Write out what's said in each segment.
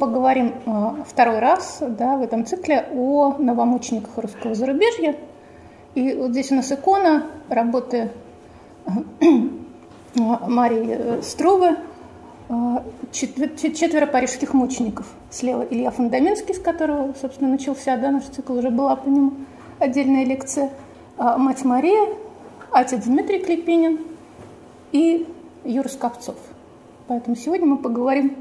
поговорим э, второй раз да, в этом цикле о новомучениках русского зарубежья. И вот здесь у нас икона работы э, Марии Струвы э, «Четверо парижских мучеников». Слева Илья Фундаминский, с которого, собственно, начался да, наш цикл, уже была по нему отдельная лекция. Мать Мария, отец Дмитрий Клепинин и Юра Скопцов. Поэтому сегодня мы поговорим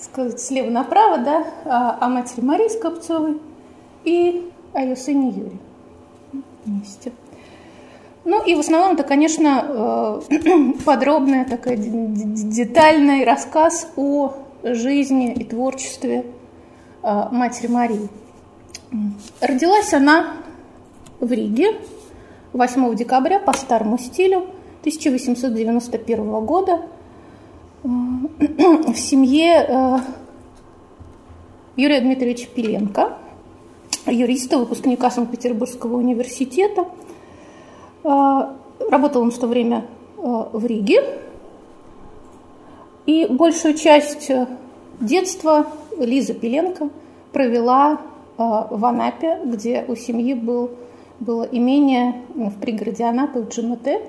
сказать, слева направо, да, о, о матери Марии Скопцовой и о ее сыне Юрии вместе. Ну и в основном это, конечно, э, подробный такой детальный рассказ о жизни и творчестве э, матери Марии. Родилась она в Риге 8 декабря по старому стилю 1891 года – в семье э, Юрия Дмитриевича Пеленко, юриста, выпускника Санкт-Петербургского университета. Э, работал он в то время э, в Риге. И большую часть детства Лиза Пеленко провела в Анапе, где у семьи был, было имение в пригороде Анапы, в Джимате,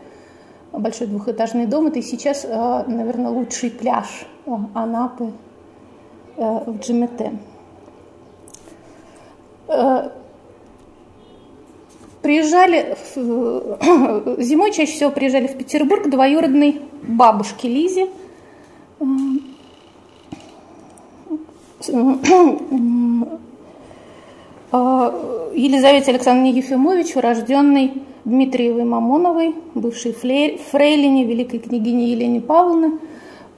большой двухэтажный дом. Это и сейчас, э, наверное, лучший пляж э, Анапы э, в Джимете. Приезжали, зимой чаще всего приезжали в Петербург двоюродной бабушке Лизе, Елизавете Александровне Ефимовичу, рожденной Дмитриевой Мамоновой, бывшей фрейлине великой княгини Елене Павловны,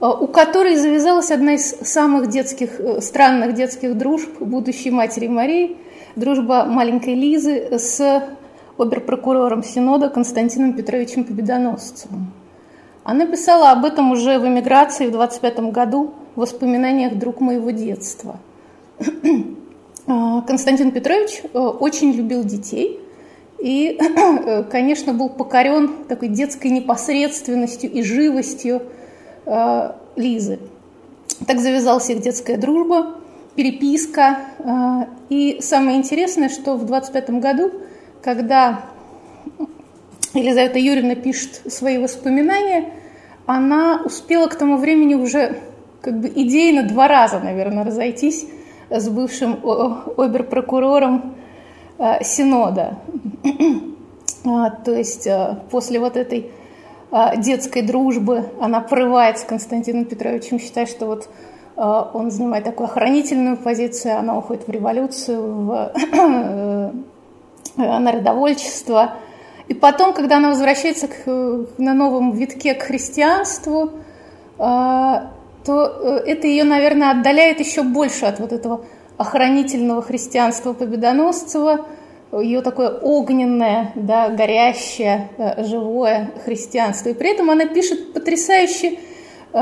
э, у которой завязалась одна из самых детских, э, странных детских дружб будущей матери Марии, дружба маленькой Лизы с оберпрокурором Синода Константином Петровичем Победоносцевым. Она писала об этом уже в эмиграции в 25 году в воспоминаниях «Друг моего детства». Э, Константин Петрович очень любил детей – и, конечно, был покорен такой детской непосредственностью и живостью э, Лизы. Так завязалась их детская дружба, переписка. Э, и самое интересное, что в 25 году, когда Елизавета Юрьевна пишет свои воспоминания, она успела к тому времени уже как бы идейно два раза, наверное, разойтись с бывшим оберпрокурором Э, Синода. А, то есть э, после вот этой э, детской дружбы она порывается с Константином Петровичем, считая, что вот он занимает такую охранительную позицию, она уходит в революцию, в народовольчество. И потом, когда она возвращается к, на новом витке к христианству, то это ее, наверное, отдаляет еще больше от вот этого охранительного христианства Победоносцева, ее такое огненное, да, горящее, э, живое христианство. И при этом она пишет потрясающе э,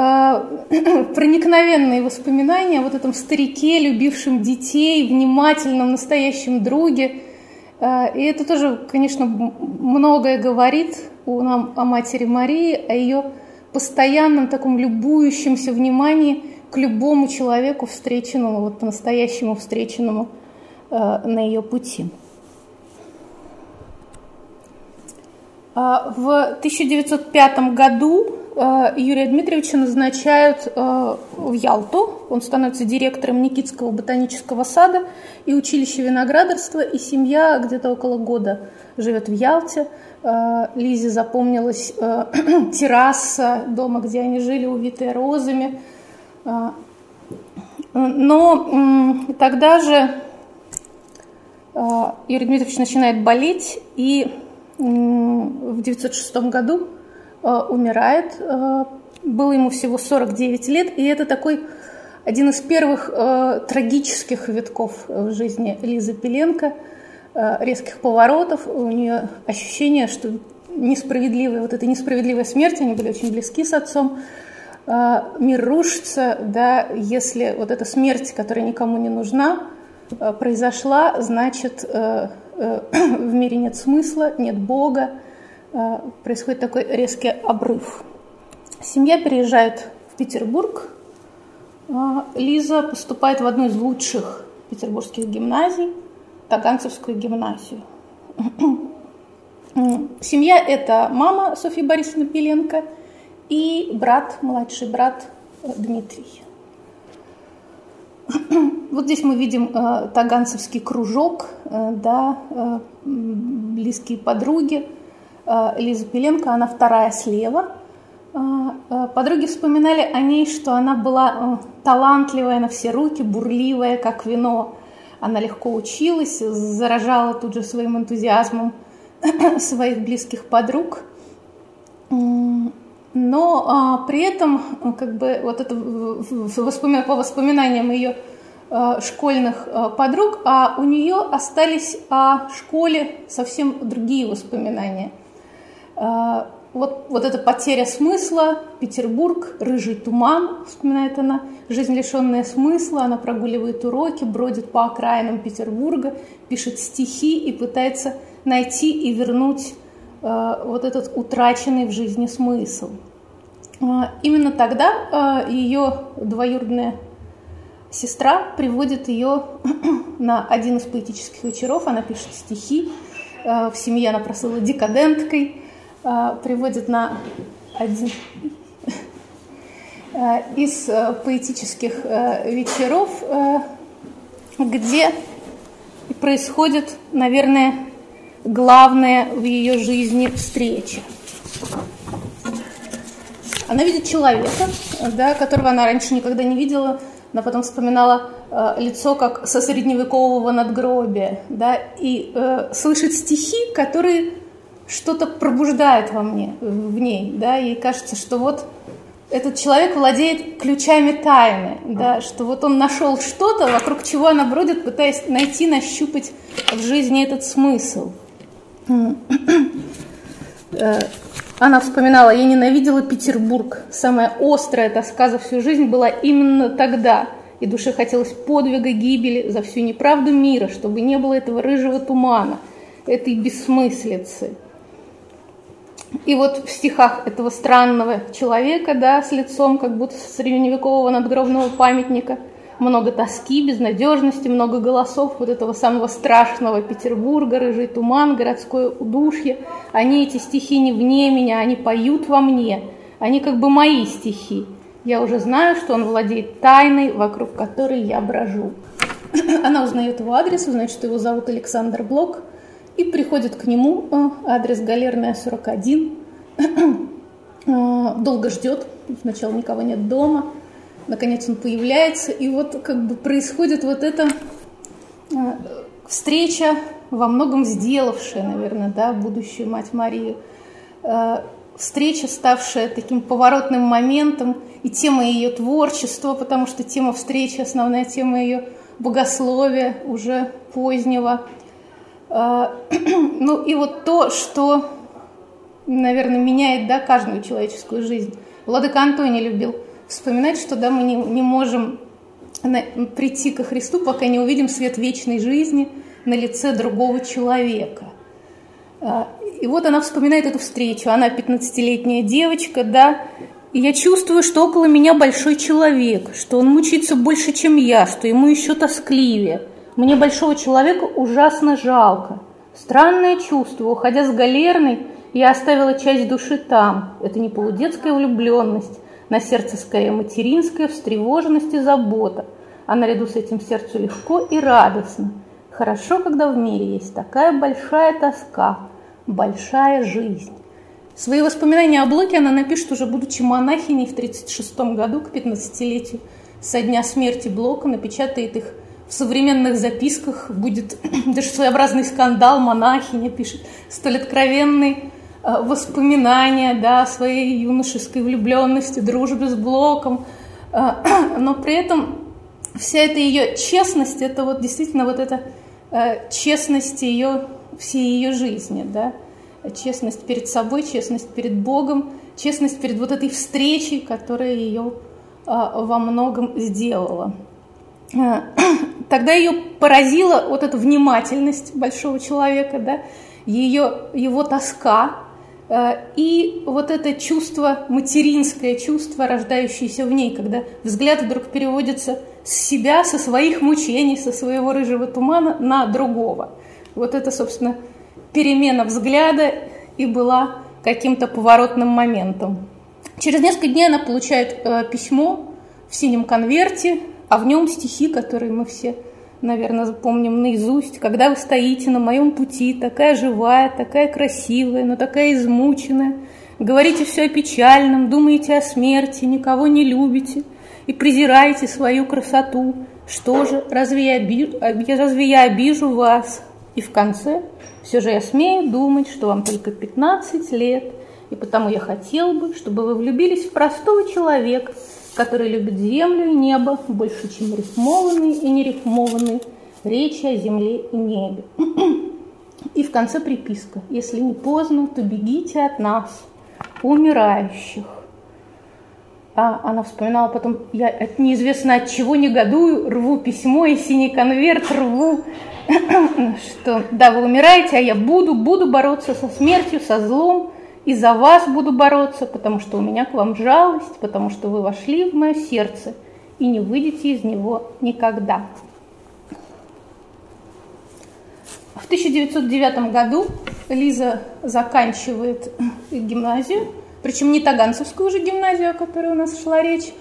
проникновенные воспоминания о вот этом старике, любившем детей, внимательном, настоящем друге. Э, и это тоже, конечно, многое говорит нам, о матери Марии, о ее постоянном таком любующемся внимании – к любому человеку, встреченному, вот по-настоящему встреченному на ее пути. В 1905 году э, Юрия Дмитриевича назначают э, в Ялту. Он становится директором Никитского ботанического сада и училища виноградарства, и семья где-то около года живет в Ялте. Лизе запомнилась терраса дома, где они жили, увитая розами – а, но тогда же а, Юрий Дмитриевич начинает болеть и в 1906 году а, умирает. Было ему всего 49 лет, и это такой один из первых трагических витков в жизни Лизы Пеленко. резких поворотов, у нее ощущение, что несправедливая, вот эта несправедливая смерть, они были очень близки с отцом, мир рушится, да, если вот эта смерть, которая никому не нужна, произошла, значит, в мире нет смысла, нет Бога, происходит такой резкий обрыв. Семья переезжает в Петербург. А, Лиза поступает в одну из лучших петербургских гимназий, Таганцевскую гимназию. Семья – это мама Софьи Борисовны Пеленко и брат, младший брат Дмитрий. Вот здесь мы видим э, таганцевский кружок, э, да, э, близкие подруги. Э, Лиза Пеленко, она вторая слева – а, а, подруги вспоминали о ней, что она была э, талантливая на все руки, бурливая, как вино. Она легко училась, заражала тут же своим энтузиазмом своих близких подруг. Но а, при этом, э, как бы, вот это воспомин... по воспоминаниям ее а, школьных а, подруг, а у нее остались о школе совсем другие воспоминания. А, вот, вот эта потеря смысла, Петербург, рыжий туман, вспоминает она, жизнь лишенная смысла, она прогуливает уроки, бродит по окраинам Петербурга, пишет стихи и пытается найти и вернуть э, вот этот утраченный в жизни смысл. Э, именно тогда э, ее двоюродная сестра приводит ее на один из поэтических вечеров, она пишет стихи, э, в семье она прослыла декаденткой, приводит на один из э, поэтических э, вечеров, э, где происходит, наверное, главная в ее жизни встреча. Она видит человека, да, которого она раньше никогда не видела, она потом вспоминала э, лицо как со средневекового надгробия, да, и э, слышит стихи, которые что-то пробуждает во мне, в ней, да, ей кажется, что вот этот человек владеет ключами тайны, да, что вот он нашел что-то, вокруг чего она бродит, пытаясь найти, нащупать в жизни этот смысл. Э, она вспоминала, я ненавидела Петербург. Самая острая тоска за всю жизнь была именно тогда. И душе хотелось подвига гибели за всю неправду мира, чтобы не было этого рыжего тумана, этой бессмыслицы. И вот в стихах этого странного человека, да, с лицом как будто средневекового надгробного памятника, много тоски, безнадежности, много голосов вот этого самого страшного Петербурга, рыжий туман, городское удушье. Они, эти стихи, не вне меня, они поют во мне, они как бы мои стихи. Я уже знаю, что он владеет тайной, вокруг которой я брожу. Она узнает его адрес, узнает, что его зовут Александр Блок – и приходит к нему, э, адрес Галерная, 41. Э, долго ждет, сначала никого нет дома, наконец он появляется, и вот как бы происходит вот эта э, встреча, во многом сделавшая, наверное, да, будущую мать Марию, встреча, ставшая таким поворотным моментом и тема ее творчества, потому что тема встречи, основная тема ее богословия уже позднего – а, ну и вот то, что, наверное, меняет да, каждую человеческую жизнь. Владыка Антоний любил вспоминать, что да, мы не, не можем на, прийти ко Христу, пока не увидим свет вечной жизни на лице другого человека. А, и вот она вспоминает эту встречу. Она 15-летняя девочка, да, и я чувствую, что около меня большой человек, что он мучится больше, чем я, что ему еще тоскливее – мне большого человека ужасно жалко. Странное чувство. Уходя с галерной, я оставила часть души там. Это не полудетская влюбленность, на сердце скорее материнская встревоженность и забота. А наряду с этим сердцу легко и радостно. Хорошо, когда в мире есть такая большая тоска, большая жизнь. Свои воспоминания о Блоке она напишет уже будучи монахиней в 1936 году, к 15-летию. Со дня смерти Блока напечатает их в современных записках будет даже своеобразный скандал, монахиня пишет столь откровенный воспоминания да, о своей юношеской влюбленности, дружбе с Блоком, э, но при этом вся эта ее честность, это вот действительно вот эта честность ее, всей ее жизни, да, честность перед собой, честность перед Богом, честность перед вот этой встречей, которая ее во многом сделала. Тогда ее поразила вот эта внимательность большого человека, да, ее, его тоска, Э, и вот это чувство, материнское чувство, рождающееся в ней, когда взгляд вдруг переводится с себя, со своих мучений, со своего рыжего тумана на другого. Вот это, собственно, перемена взгляда и была каким-то поворотным моментом. Через несколько дней она получает э, письмо в синем конверте, а в нем стихи, которые мы все наверное, запомним наизусть, когда вы стоите на моем пути, такая живая, такая красивая, но такая измученная, говорите все о печальном, думаете о смерти, никого не любите и презираете свою красоту. Что же, разве я, обижу, разве я обижу вас? И в конце все же я смею думать, что вам только 15 лет, и потому я хотел бы, чтобы вы влюбились в простого человека, который любит землю и небо больше, чем рифмованные и нерифмованные речи о земле и небе. И в конце приписка. Если не поздно, то бегите от нас, умирающих. А она вспоминала потом, я от неизвестно от чего негодую, рву письмо и синий конверт рву, что да, вы умираете, а я буду, буду бороться со смертью, со злом, и за вас буду бороться, потому что у меня к вам жалость, потому что вы вошли в мое сердце и не выйдете из него никогда. В 1909 году Лиза заканчивает гимназию, причем не Таганцевскую уже гимназию, о которой у нас шла речь,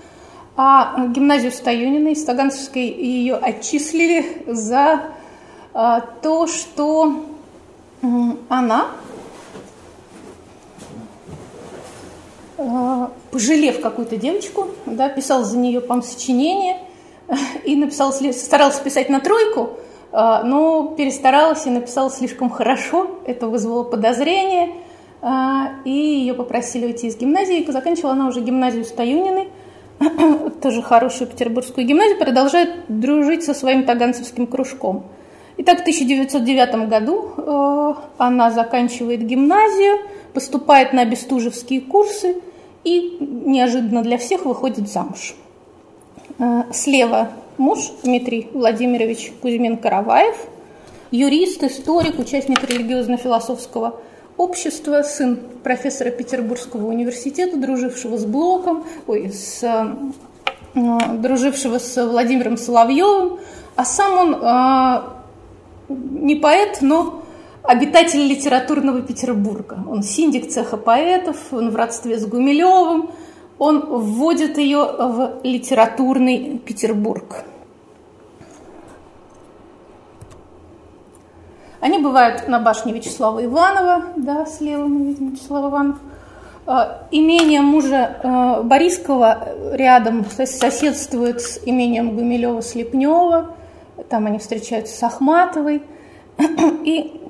а гимназию Стоюнина. Из Таганцевской ее отчислили за а, то, что она пожалев какую-то девочку, да, писал за нее, по сочинение и написал, старался писать на тройку, а, но перестаралась и написала слишком хорошо, это вызвало подозрение, а, и ее попросили уйти из гимназии. Заканчивала она уже гимназию Стоюниной, тоже хорошую петербургскую гимназию, продолжает дружить со своим таганцевским кружком. Итак, в 1909 году она заканчивает гимназию, поступает на бестужевские курсы – и неожиданно для всех выходит замуж. Э, слева муж Дмитрий Владимирович Кузьмин-Караваев, юрист, историк, участник религиозно-философского общества, сын профессора Петербургского университета, дружившего с Блоком, ой, с, э, дружившего с Владимиром Соловьевым, а сам он э, не поэт, но обитатель литературного Петербурга. Он синдик цеха поэтов, он в родстве с Гумилевым, он вводит ее в литературный Петербург. Они бывают на башне Вячеслава Иванова, да, слева мы видим Вячеслав Иванов. А, имение мужа а, Борискова рядом соседствует с имением Гумилева-Слепнева. Там они встречаются с Ахматовой. И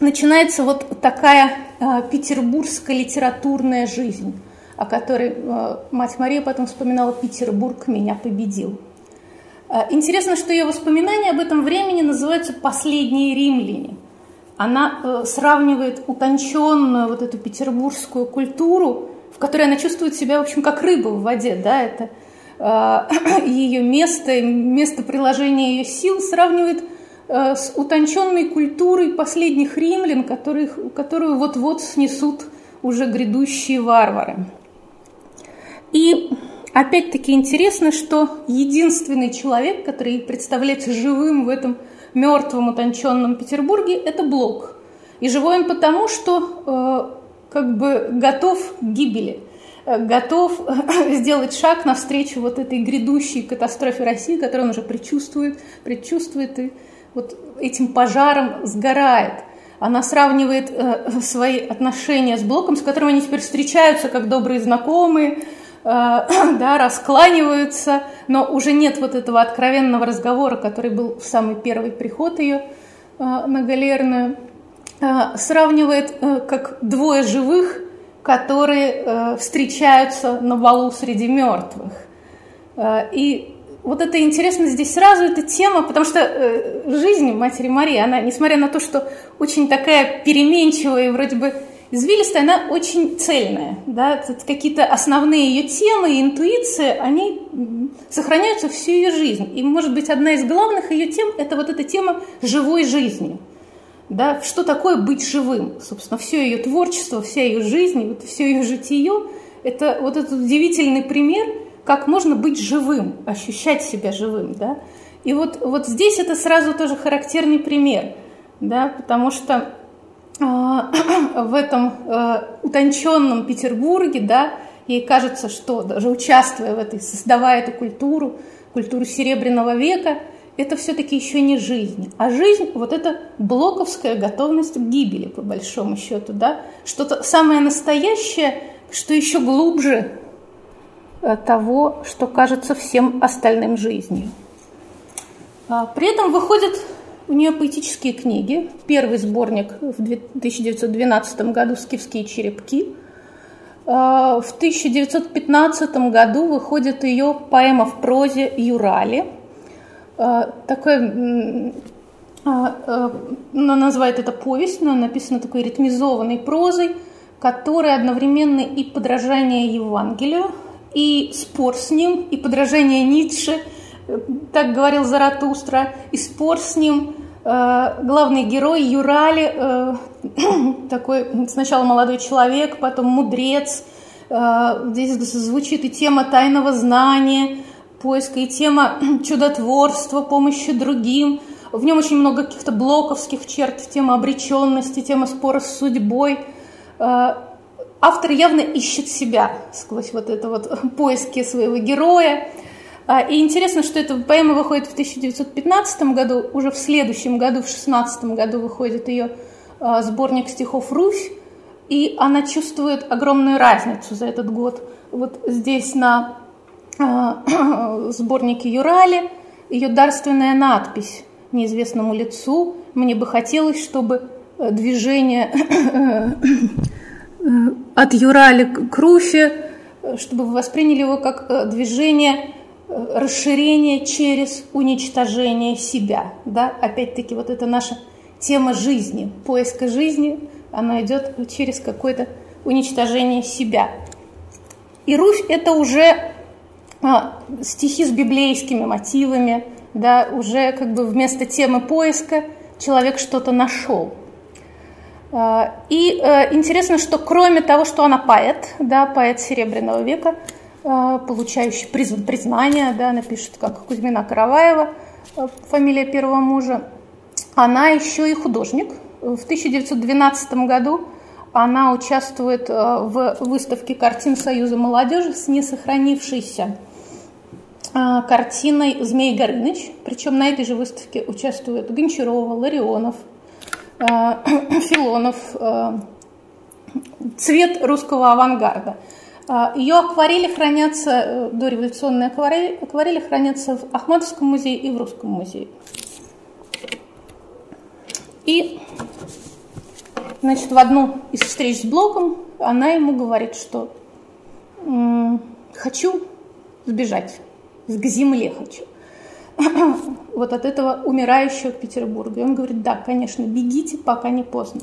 начинается вот такая э, петербургская литературная жизнь, о которой э, мать Мария потом вспоминала «Петербург меня победил». Э, интересно, что ее воспоминания об этом времени называются «Последние римляне». Она э, сравнивает утонченную вот эту петербургскую культуру, в которой она чувствует себя, в общем, как рыба в воде, да, это э, ее место, место приложения ее сил сравнивает с утонченной культурой последних римлян, которых, которую вот-вот снесут уже грядущие варвары. И опять-таки интересно, что единственный человек, который представляется живым в этом мертвом утонченном Петербурге, это Блок. И живой он потому, что э, как бы готов к гибели, э, готов сделать шаг навстречу вот этой грядущей катастрофе России, которую он уже предчувствует, предчувствует и вот этим пожаром сгорает. Она сравнивает э, свои отношения с Блоком, с которым они теперь встречаются как добрые знакомые, э, да, раскланиваются, но уже нет вот этого откровенного разговора, который был в самый первый приход ее э, на галерную. Э, сравнивает как двое живых, которые встречаются на балу среди мертвых. И вот это интересно здесь сразу, эта тема, потому что э, жизнь Матери Марии, она, несмотря на то, что очень такая переменчивая и вроде бы извилистая, она очень цельная. Да? Какие-то основные ее темы и интуиции, они сохраняются всю ее жизнь. И, может быть, одна из главных ее тем – это вот эта тема живой жизни. Да? Что такое быть живым? Собственно, все ее творчество, вся ее жизнь, вот все ее житие – это вот этот удивительный пример, как можно быть живым, ощущать себя живым. Да? И вот, вот здесь это сразу тоже характерный пример, да? потому что а, в этом э, утонченном Петербурге, да, ей кажется, что даже участвуя в этой, создавая эту культуру, культуру Серебряного века, это все-таки еще не жизнь. А жизнь – вот это блоковская готовность к гибели, по большому счету, да, что-то самое настоящее, что еще глубже э, того, что кажется всем остальным жизнью. А при этом выходит у нее поэтические книги. Первый сборник в 1912 году «Скифские черепки». А, в 1915 году выходит ее поэма в прозе «Юрали». А, такое, а, она называет это повесть, но написана такой ритмизованной прозой, которая одновременно и подражание Евангелию, и спор с ним, и подражание Ницше – так говорил Заратустра, и спор с ним. Э, главный герой Юрали, э, такой сначала молодой человек, потом мудрец. Э, здесь звучит и тема тайного знания, поиска, и тема чудотворства, помощи другим. В нем очень много каких-то блоковских черт, тема обреченности, тема спора с судьбой. Автор явно ищет себя сквозь вот это вот поиски своего героя. А, и интересно, что эта поэма выходит в 1915 году, уже в следующем году, в 16 году выходит ее а, сборник стихов «Русь», и она чувствует огромную разницу за этот год. Вот здесь на а, сборнике Юрали ее дарственная надпись неизвестному лицу. Мне бы хотелось, чтобы э, движение от Юрали к Руфе, э, чтобы вы восприняли его как э, движение расширение через уничтожение себя. Да? Опять-таки, вот это наша тема жизни, поиска жизни, она идет через какое-то уничтожение себя. И Руфь – это уже а, стихи с библейскими мотивами, да, уже как бы вместо темы поиска человек что-то нашел. А, и а, интересно, что кроме того, что она поэт, да, поэт Серебряного века – Э, получающий признание, да, она пишет, как Кузьмина Караваева, э, фамилия первого мужа. Она еще и художник. В 1912 году она участвует э, в выставке картин Союза молодежи с несохранившейся картиной «Змей Горыныч». Причем на этой же выставке участвуют Гончарова, Ларионов, Филонов, цвет русского авангарда – а, Ее акварели хранятся, э, дореволюционные акварели, акварели хранятся в Ахматовском музее и в Русском музее. И, значит, в одну из встреч с Блоком она ему говорит, что хочу сбежать, к земле хочу. вот от этого умирающего Петербурга. И он говорит, да, конечно, бегите, пока не поздно.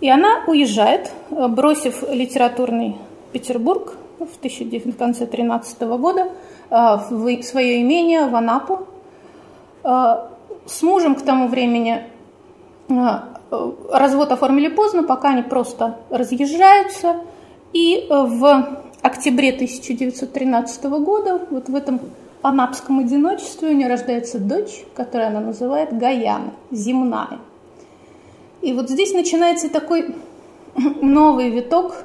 И она уезжает, э, бросив литературный Петербург в, 19, в конце 13 года, э, в свое имение в Анапу. Э, с мужем к тому времени развод оформили поздно, пока они просто разъезжаются. И в октябре 1913 года вот в этом анапском одиночестве у нее рождается дочь, которую она называет Гаяна, земная. И вот здесь начинается такой новый виток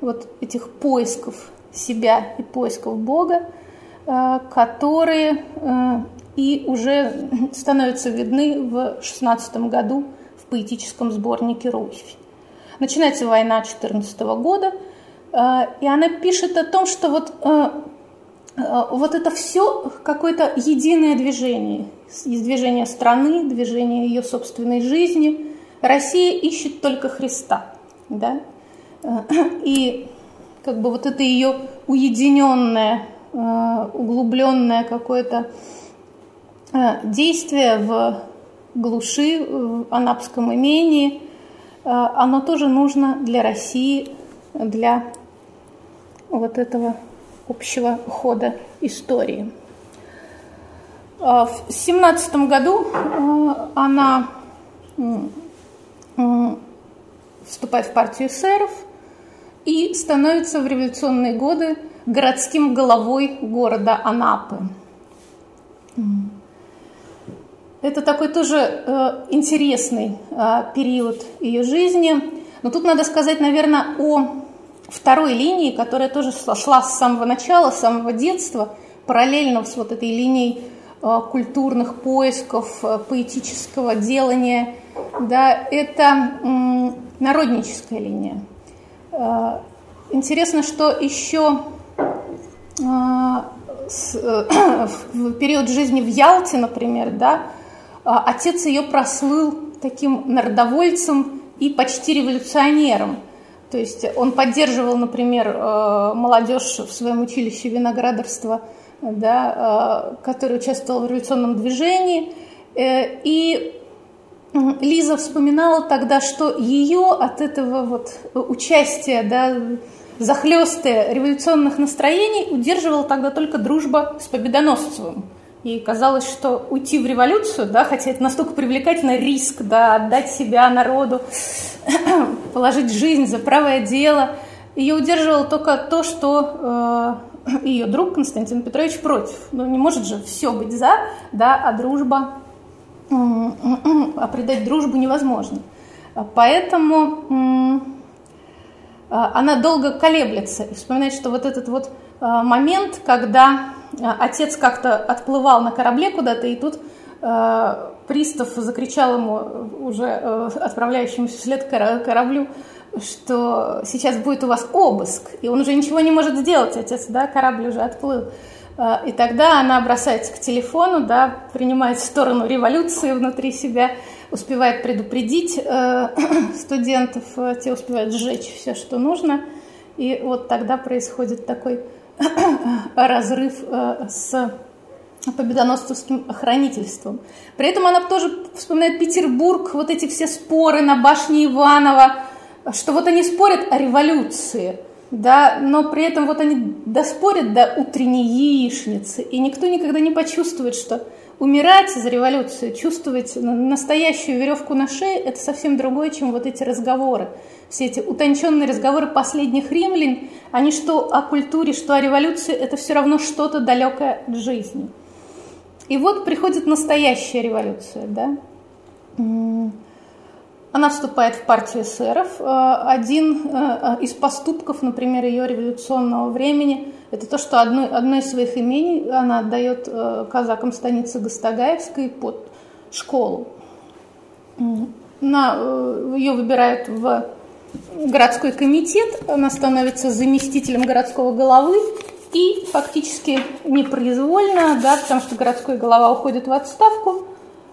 вот этих поисков себя и поисков Бога, э, которые э, и уже становятся видны в 16 году в поэтическом сборнике «Русь». Начинается война 14 года, э, и она пишет о том, что вот, вот это все какое-то единое движение, движение страны, движение ее собственной жизни – Россия ищет только Христа, да, и как бы вот это ее уединенное углубленное какое-то действие в глуши, в анапском имении, оно тоже нужно для России, для вот этого общего хода истории. В 17 году она вступает в партию эсеров и становится в революционные годы городским головой города Анапы. Это такой тоже э, интересный э, период ее жизни. Но тут надо сказать, наверное, о второй линии, которая тоже шла с самого начала, с самого детства, параллельно с вот этой линией э, культурных поисков, э, поэтического делания. Да, это народническая линия. Э, интересно, что еще в период жизни в Ялте, например, да, отец ее прослыл таким народовольцем и почти революционером. То есть он поддерживал, например, э, молодежь в своем училище виноградарства, да, э, который участвовал в революционном движении. Э, и Лиза вспоминала тогда, что ее от этого вот участия, да, захлестая революционных настроений, удерживала тогда только дружба с Победоносцевым. И казалось, что уйти в революцию, да, хотя это настолько привлекательно, риск, да, отдать себя народу, положить жизнь за правое дело, ее удерживало только то, что э, ее друг Константин Петрович против. Ну, не может же все быть за, да, а дружба, а предать дружбу невозможно. Поэтому э, она долго колеблется и вспоминает, что вот этот вот э, момент, когда а, отец как-то отплывал на корабле куда-то, и тут э, пристав закричал ему, уже э, отправляющемуся вслед кораблю, что сейчас будет у вас обыск, и он уже ничего не может сделать, отец, да, корабль уже отплыл. Э, и тогда она бросается к телефону, да, принимает сторону революции внутри себя, успевает предупредить э, студентов, э, те успевают сжечь все, что нужно. И вот тогда происходит такой разрыв э, с победоносцевским охранительством. При этом она тоже вспоминает Петербург, вот эти все споры на башне Иванова, что вот они спорят о революции, да, но при этом вот они доспорят до утренней яичницы, и никто никогда не почувствует, что умирать за революцию, чувствовать настоящую веревку на шее, это совсем другое, чем вот эти разговоры все эти утонченные разговоры последних римлян, они что о культуре, что о революции, это все равно что-то далекое от жизни. И вот приходит настоящая революция, да. Она вступает в партию эсеров. Э, один э, из поступков, например, ее революционного времени, это то, что одно, одно из своих имений она отдает э, казакам станицы Гастагаевской под школу. На, ее выбирают в городской комитет, она становится заместителем городского головы и фактически непроизвольно, да, потому что городской голова уходит в отставку,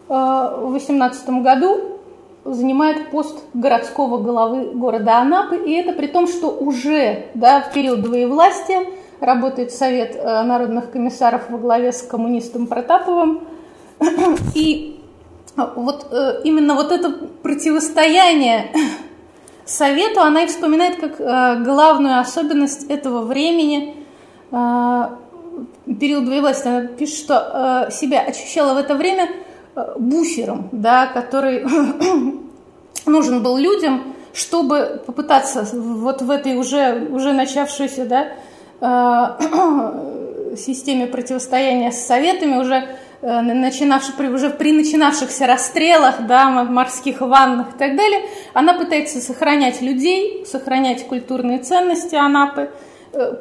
э, в 18 году занимает пост городского головы города Анапы, и это при том, что уже да, в период двоевластия работает Совет э, народных комиссаров во главе с коммунистом Протаповым, и вот э, именно вот это противостояние совету она и вспоминает как главную особенность этого времени, период двоевластия. Она пишет, что э, себя ощущала в это время э, буфером, да, который нужен был людям, чтобы попытаться вот в этой уже, уже начавшейся да, системе противостояния с советами уже начинавших, уже при начинавшихся расстрелах, да, морских ваннах и так далее, она пытается сохранять людей, сохранять культурные ценности Анапы,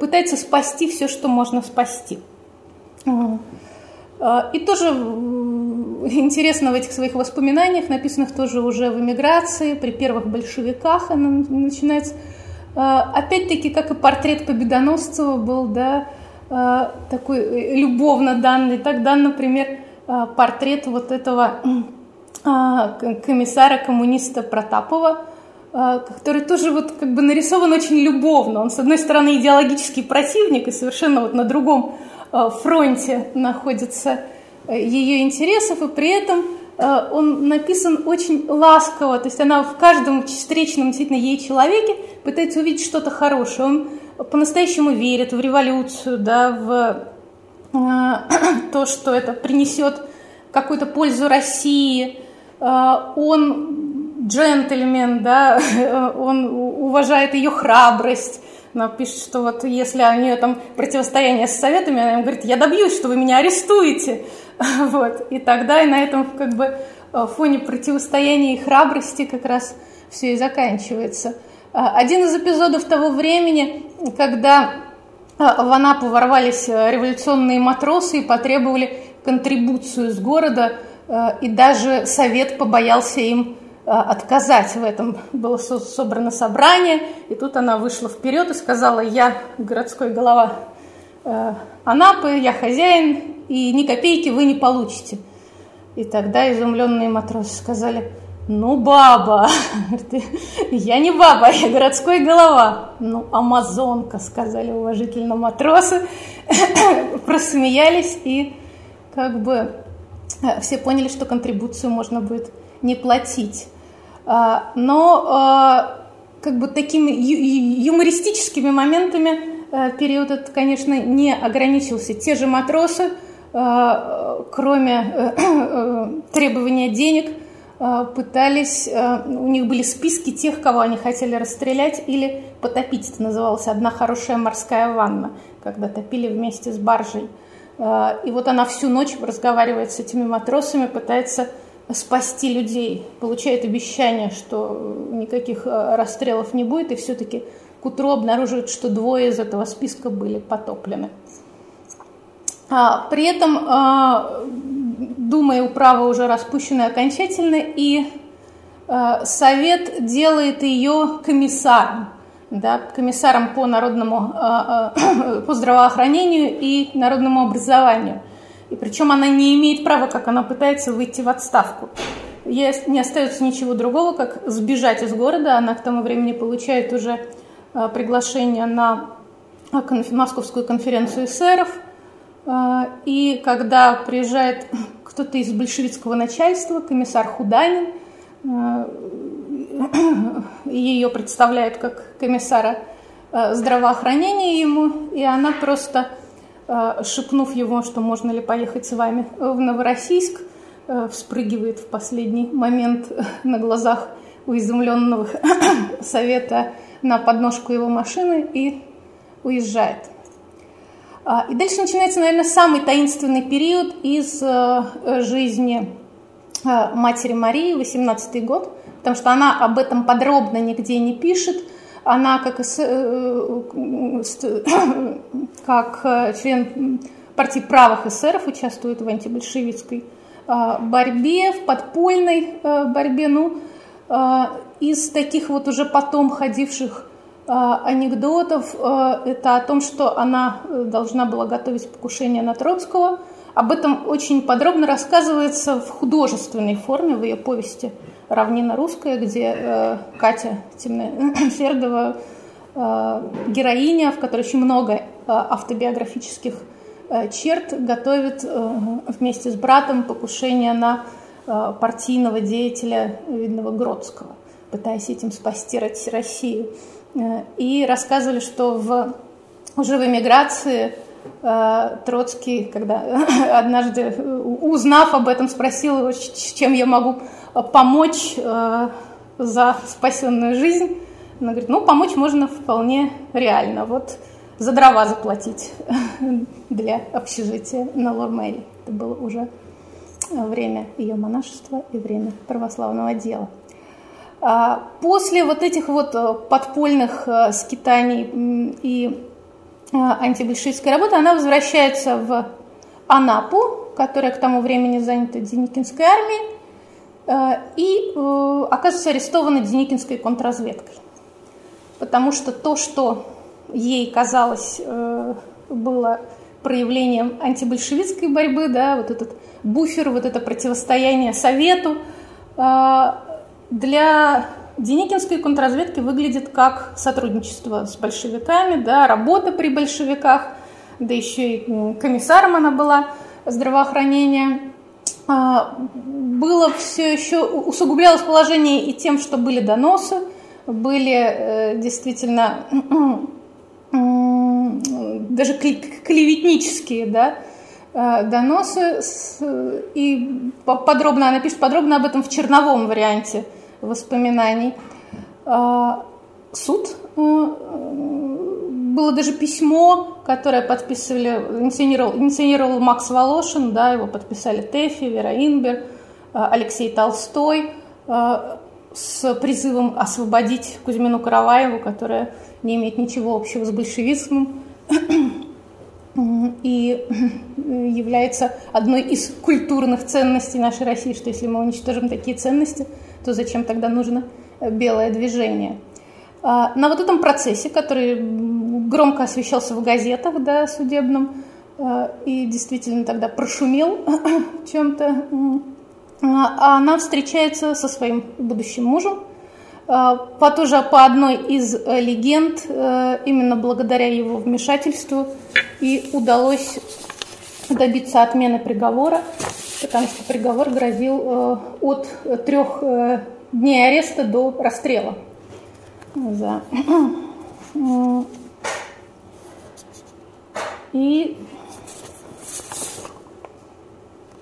пытается спасти все, что можно спасти. Э, и тоже интересно в этих своих воспоминаниях, написанных тоже уже в эмиграции, при первых большевиках она начинается. Опять-таки, как и портрет Победоносцева был, да, Э, такой э, любовно данный. Так дан, например, э, портрет вот этого комиссара коммуниста Протапова, который тоже вот как бы нарисован очень любовно. Он, с одной стороны, идеологический противник и совершенно вот на другом фронте находится ее интересов, и при этом он написан очень ласково, то есть она в каждом встречном действительно ей человеке пытается увидеть что-то хорошее. Он по-настоящему верит в революцию, да, в то, что это принесет какую-то пользу России. Он джентльмен, да, он уважает ее храбрость. Она пишет, что вот если у нее там противостояние с советами, она ему говорит, я добьюсь, что вы меня арестуете. Вот. И тогда и на этом как бы фоне противостояния и храбрости как раз все и заканчивается. Один из эпизодов того времени, когда в Анапу ворвались революционные матросы и потребовали контрибуцию с города, и даже совет побоялся им отказать в этом. Было собрано собрание, и тут она вышла вперед и сказала, я городской голова Анапы, я хозяин, и ни копейки вы не получите. И тогда изумленные матросы сказали – ну, баба. Я не баба, я городской голова. Ну, амазонка, сказали уважительно матросы. Просмеялись и как бы э, все поняли, что контрибуцию можно будет не платить. А, но а, как бы такими юмористическими моментами э, период этот, конечно, не ограничился. Те же матросы, а, кроме э, требования денег – Э, пытались, э, у них были списки тех, кого они хотели расстрелять или потопить. Это называлось «Одна хорошая морская ванна», когда топили вместе с баржей. Э, и вот она всю ночь разговаривает с этими матросами, пытается спасти людей, получает обещание, что никаких расстрелов не будет, и все-таки к утру обнаруживает, что двое из этого списка были потоплены. А, при этом Дума и управа уже распущены окончательно, и э, Совет делает ее комиссаром, да, комиссаром по народному, э, э, по здравоохранению и народному образованию. И причем она не имеет права, как она пытается выйти в отставку. Ей не остается ничего другого, как сбежать из города. Она к тому времени получает уже э, приглашение на Московскую конференцию эсеров. Э, и когда приезжает кто-то из большевистского начальства, комиссар Худанин, э, ее представляют как комиссара э, здравоохранения ему, и она просто, э, шепнув ему, что можно ли поехать с вами в Новороссийск, вспрыгивает в последний момент на глазах у изумленного совета на подножку его машины и уезжает. А, и дальше начинается, наверное, самый таинственный период из э, жизни э, матери Марии, 18 год, потому что она об этом подробно нигде не пишет. Она как, э, как член партии правых эсеров участвует в антибольшевистской борьбе, в подпольной борьбе. Ну, из таких вот уже потом ходивших анекдотов это о том, что она э, должна была готовить покушение на Троцкого. Об этом очень подробно рассказывается в художественной форме в ее повести «Равнина русская», где э, Катя Темнофердова э, героиня, в которой очень много автобиографических черт, готовит вместе с братом покушение на партийного деятеля видного Гродского, пытаясь этим спасти Россию. Э, и рассказывали, что в, уже в эмиграции э, Троцкий, когда однажды, э, узнав об этом, спросил чем я могу помочь за спасенную жизнь. Она говорит, ну, помочь можно вполне реально. Вот за дрова заплатить для общежития на Лормеле. Это было уже время ее монашества и время православного дела. А, после вот этих вот э, подпольных э, скитаний и э, антибольшевистской работы она возвращается в Анапу, которая к тому времени занята Деникинской армией, и оказывается арестована Деникинской контрразведкой. Потому что то, что ей казалось было проявлением антибольшевистской борьбы, да, вот этот буфер, вот это противостояние Совету, для Деникинской контрразведки выглядит как сотрудничество с большевиками, да, работа при большевиках, да еще и комиссаром она была здравоохранения. А, было все еще, усугублялось положение и тем, что были доносы, были э, действительно даже клеветнические, да, э, доносы, и подробно, она пишет подробно об этом в черновом варианте воспоминаний. А, суд э, было даже письмо, которое подписывали, инициировал, инициировал Макс Волошин, да, его подписали Тэфи, Вера Инбер, а, Алексей Толстой а, с призывом освободить Кузьмину Караваеву, которая не имеет ничего общего с большевизмом и является одной из культурных ценностей нашей России, что если мы уничтожим такие ценности, то зачем тогда нужно белое движение? А, на вот этом процессе, который громко освещался в газетах да, судебном, а, и действительно тогда прошумел чем-то, а, она встречается со своим будущим мужем, по, тоже по одной из э, легенд, э, именно благодаря его вмешательству и удалось добиться отмены приговора, потому что приговор грозил э, от трех дней ареста до расстрела. За. И,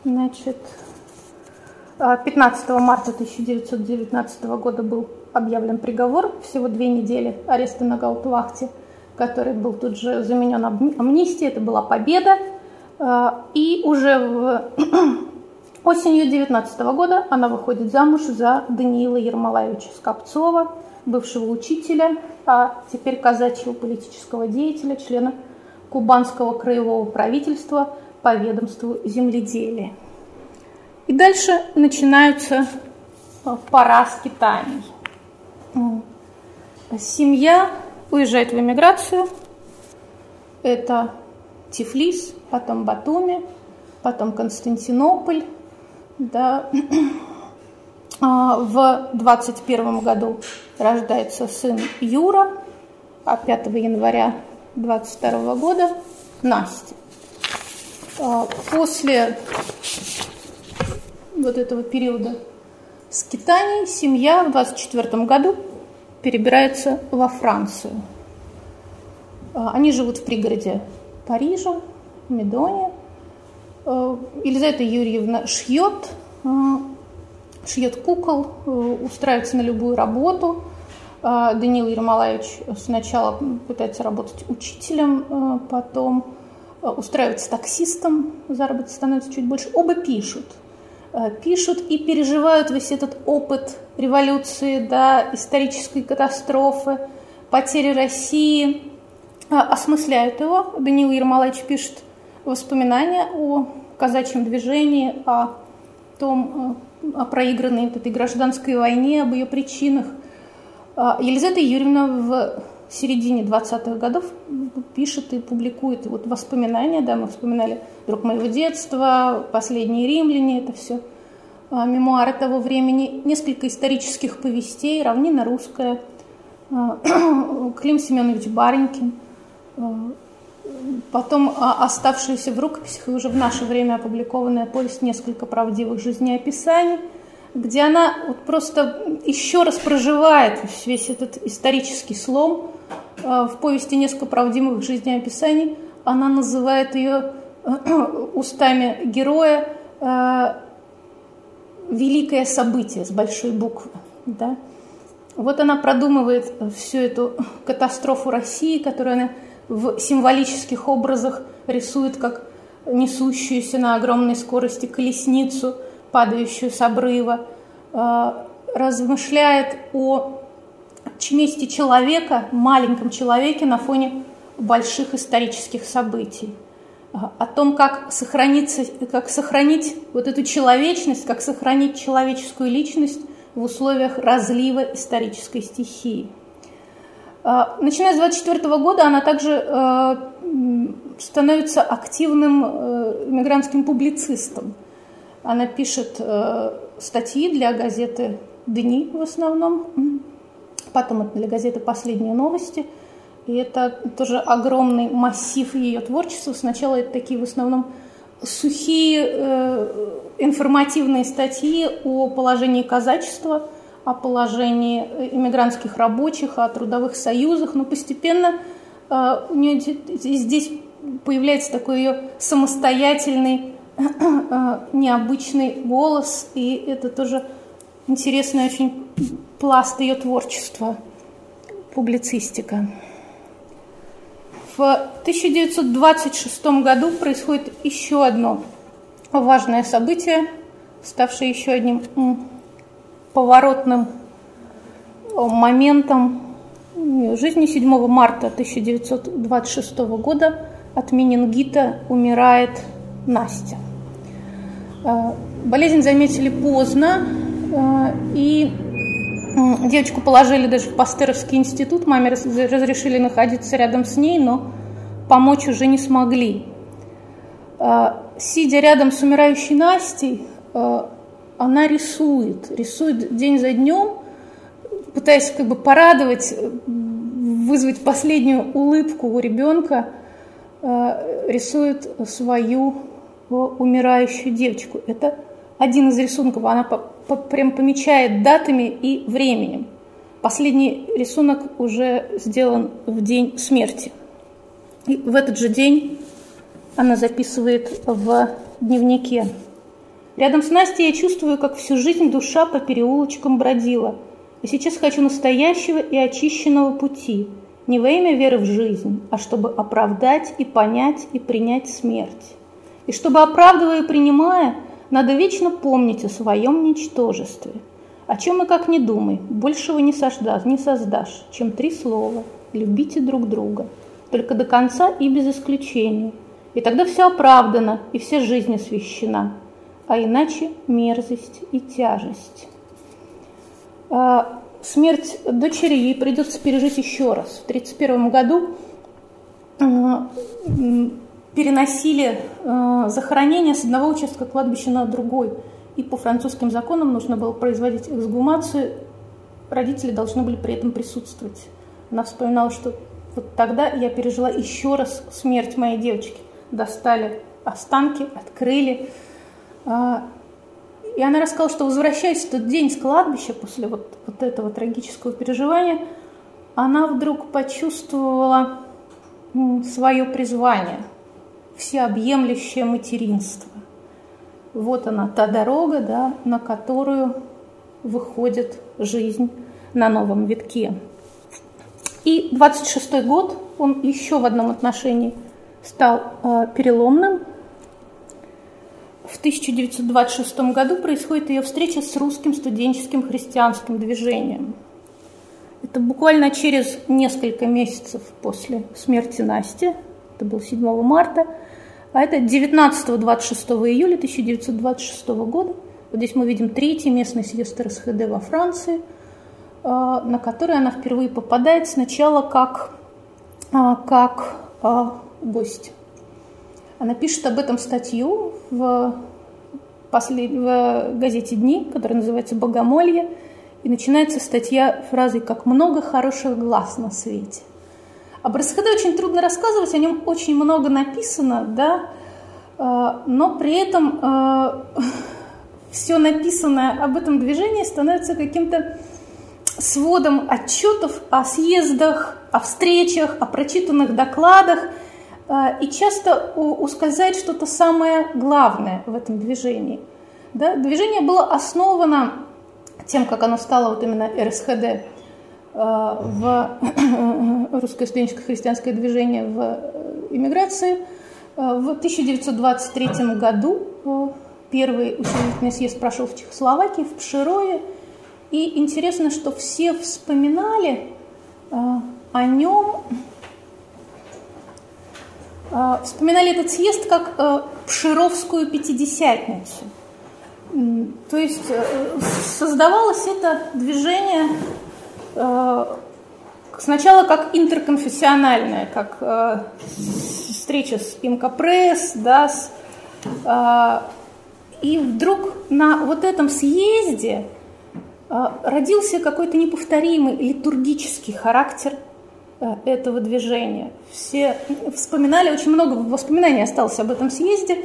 значит, 15 марта 1919 года был объявлен приговор, всего две недели ареста на Гауптвахте, который был тут же заменен амнистией, это была победа. А, и уже в осенью 19 года она выходит замуж за Даниила Ермолаевича Скопцова, бывшего учителя, а теперь казачьего политического деятеля, члена Кубанского краевого правительства по ведомству земледелия. И дальше начинаются пора скитаний. Семья уезжает в эмиграцию. Это Тифлис, потом Батуми, потом Константинополь. Да. А, в 21 году рождается сын Юра, а 5 января 22 года Настя. А, после вот этого периода скитаний семья в 24 году перебирается во Францию. А, они живут в пригороде Парижа, Медоне. А, Елизавета Юрьевна шьет, шьет кукол, устраивается на любую работу. Даниил Ермолаевич сначала пытается работать учителем, потом устраивается таксистом, заработок становится чуть больше. Оба пишут – пишут и переживают весь этот опыт революции, да, исторической катастрофы, потери России, осмысляют его. Даниил Ермолаевич пишет воспоминания о казачьем движении, о том, о проигранной вот этой гражданской войне, об ее причинах. Елизавета Юрьевна в середине 20-х годов пишет и публикует вот воспоминания, да, мы вспоминали «Друг моего детства», «Последние римляне», это все а, мемуары того времени, несколько исторических повестей, «Равнина русская», а, Клим Семенович Баренькин, а, потом оставшаяся в рукописях и уже в наше время опубликованная повесть «Несколько правдивых жизнеописаний», где она вот просто еще раз проживает весь этот исторический слом, Э, в повести «Несколько правдивых жизнеописаний» она называет ее устами героя э, великое событие с большой буквы. Да? Вот она продумывает всю эту катастрофу России, которую она в символических образах рисует как несущуюся на огромной скорости колесницу, падающую с обрыва, э, размышляет о месте человека, маленьком человеке на фоне больших исторических событий. О том, как, сохраниться, как сохранить вот эту человечность, как сохранить человеческую личность в условиях разлива исторической стихии. А, начиная с 24 года она также э, становится активным э, мигрантским публицистом. Она пишет э, статьи для газеты «Дни» в основном, потом для газеты «Последние новости». И это тоже огромный массив ее творчества. Сначала это такие в основном сухие э, информативные статьи о положении казачества, о положении иммигрантских рабочих, о трудовых союзах, но постепенно э, у нее здесь появляется такой ее самостоятельный, необычный голос, и это тоже интересный очень пласт ее творчества, публицистика. В 1926 году происходит еще одно важное событие, ставшее еще одним поворотным моментом жизни 7 марта 1926 года от менингита умирает Настя. Э, болезнь заметили поздно, э, и Девочку положили даже в Пастеровский институт, маме разрешили находиться рядом с ней, но помочь уже не смогли. А, сидя рядом с умирающей Настей, она рисует, рисует день за днем, пытаясь как бы порадовать, вызвать последнюю улыбку у ребенка, рисует свою умирающую девочку. Это один из рисунков, она по, прям помечает датами и временем. Последний рисунок уже сделан в день смерти. И в этот же день она записывает в дневнике. Рядом с Настей я чувствую, как всю жизнь душа по переулочкам бродила. И сейчас хочу настоящего и очищенного пути, не во имя веры в жизнь, а чтобы оправдать и понять и принять смерть. И чтобы, оправдывая и принимая, надо вечно помнить о своем ничтожестве. О чем и как не думай, большего не создашь, не создашь, чем три слова «любите друг друга». Только до конца и без исключений. И тогда все оправдано, и вся жизнь освящена. А иначе мерзость и тяжесть. А, смерть дочери ей придется пережить еще раз. В 1931 году а, переносили э, захоронение с одного участка кладбища на другой. И по французским законам нужно было производить эксгумацию. Родители должны были при этом присутствовать. Она вспоминала, что вот тогда я пережила еще раз смерть моей девочки. Достали останки, открыли. Э, и она рассказала, что возвращаясь в тот день с кладбища после вот, вот этого трагического переживания, она вдруг почувствовала свое призвание – всеобъемлющее материнство. Вот она, та дорога, да, на которую выходит жизнь на новом витке. И 26-й год, он еще в одном отношении стал э, переломным. В 1926 году происходит ее встреча с русским студенческим христианским движением. Это буквально через несколько месяцев после смерти Насти, это был 7 марта, а это 19-26 июля 1926 года. Вот здесь мы видим третий местный съезд РСХД во Франции, а, на который она впервые попадает сначала как, а, как а, гость. Она пишет об этом статью в, послед... в газете «Дни», которая называется «Богомолье», и начинается статья фразой «Как много хороших глаз на свете». Об РСХД очень трудно рассказывать, о нем очень много написано, да, э, но при этом э, все написанное об этом движении становится каким-то сводом отчетов о съездах, о встречах, о прочитанных докладах, э, и часто ускользает что-то самое главное в этом движении. Да? Движение было основано тем, как оно стало вот именно РСХД, в русское студенческое христианское движение в э, иммиграции. Э, в 1923 году первый учредительный съезд прошел в Чехословакии, в Пшерове. И интересно, что все вспоминали о нем, вспоминали этот съезд как Пшеровскую пятидесятницу. То есть создавалось это движение Э, сначала как интерконфессиональная, как э, встреча с Пимкопресс, да, с, э, и вдруг на вот этом съезде родился какой-то неповторимый литургический характер этого движения. Все вспоминали, очень много воспоминаний осталось об этом съезде,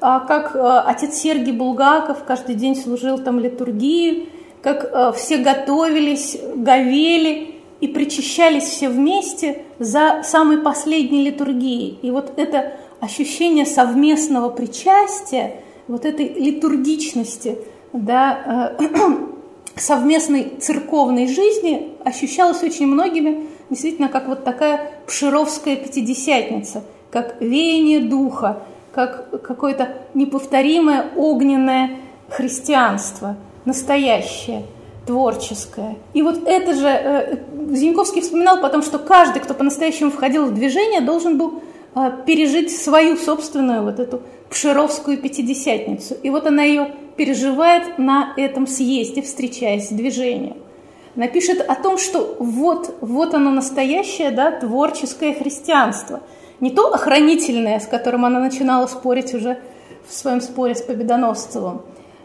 как отец Сергий Булгаков каждый день служил там литургии, как все готовились, говели и причащались все вместе за самой последней литургией. И вот это ощущение совместного причастия, вот этой литургичности, да, э, совместной церковной жизни ощущалось очень многими действительно как вот такая пшеровская пятидесятница, как веяние духа, как какое-то неповторимое огненное христианство, настоящее, творческое. И вот это же э, Зиньковский вспоминал потом, что каждый, кто по-настоящему входил в движение, должен был а, пережить свою собственную вот эту Пшеровскую пятидесятницу. И вот она ее переживает на этом съезде, встречаясь с движением. Напишет о том, что вот, вот оно настоящее да, творческое христианство. Не то охранительное, с которым она начинала спорить уже в своем споре с Победоносцевым,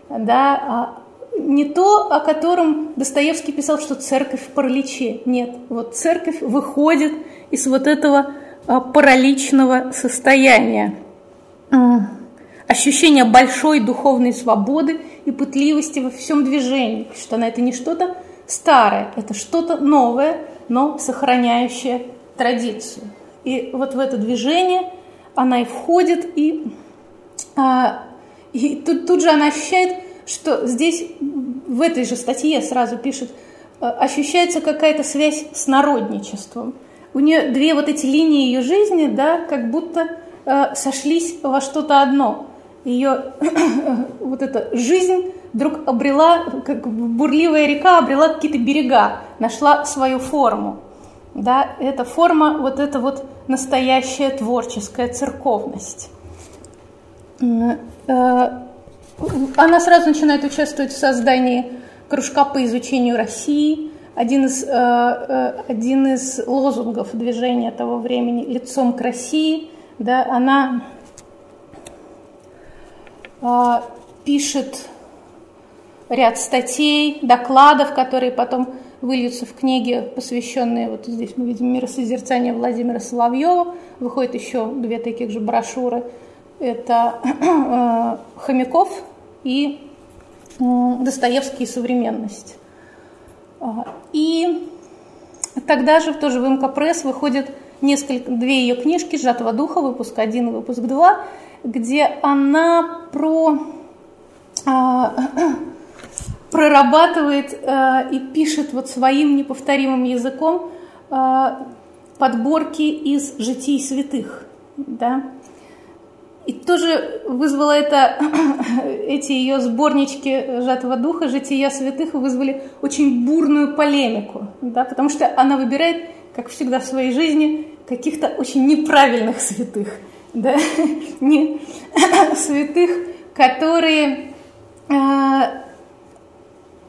да, а не то, о котором Достоевский писал, что церковь в параличе. Нет, вот церковь выходит из вот этого а, параличного состояния. Ощущение большой духовной свободы и пытливости во всем движении, что она это не что-то старое, это что-то новое, но сохраняющее традицию. И вот в это движение она и входит, и, а, и тут, тут же она ощущает, что здесь, в этой же статье сразу пишет, а, ощущается какая-то связь с народничеством – у нее две вот эти линии ее жизни, да, как будто э, сошлись во что-то одно. Ее вот эта жизнь вдруг обрела, как бурливая река обрела какие-то берега, нашла свою форму. Да, эта форма, вот эта вот настоящая творческая церковность. Э, она сразу начинает участвовать в создании кружка по изучению России – один из, э, э, один из лозунгов движения того времени «Лицом к России», да, она э, пишет ряд статей, докладов, которые потом выльются в книги, посвященные, вот здесь мы видим «Миросозерцание» Владимира Соловьева, выходит еще две таких же брошюры, это э, Хомяков и Достоевский современность. И тогда же тоже в МК Пресс выходят несколько, две ее книжки «Сжатого духа», выпуск 1 и выпуск 2, где она про, а, прорабатывает а, и пишет вот своим неповторимым языком а, подборки из житий святых. Да? И тоже вызвало это, эти ее сборнички «Жатого духа», «Жития святых» вызвали очень бурную полемику, да, потому что она выбирает, как всегда в своей жизни, каких-то очень неправильных святых, да, не, святых, которые э,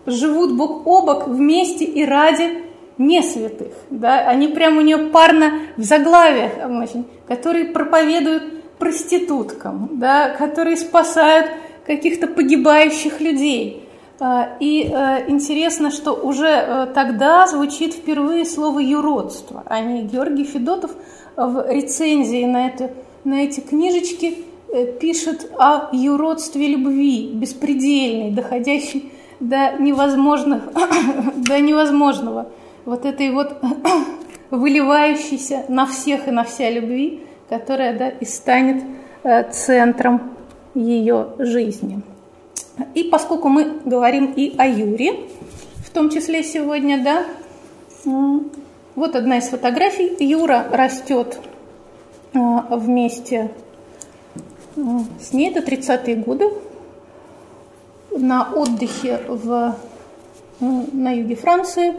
живут бок о бок вместе и ради не святых, да, они прямо у нее парно в заглавиях очень, которые проповедуют проституткам, да, которые спасают каких-то погибающих людей. А, и э, интересно, что уже э, тогда звучит впервые слово «юродство», а не Георгий Федотов в рецензии на, это, на эти книжечки э, пишет о юродстве любви, беспредельной, доходящей до невозможных, до невозможного, вот этой вот выливающейся на всех и на вся любви, которая да, и станет э, центром ее жизни. И поскольку мы говорим и о Юре, в том числе сегодня, да, вот одна из фотографий. Юра растет э, вместе э, с ней, это 30-е годы, на отдыхе в, на юге Франции.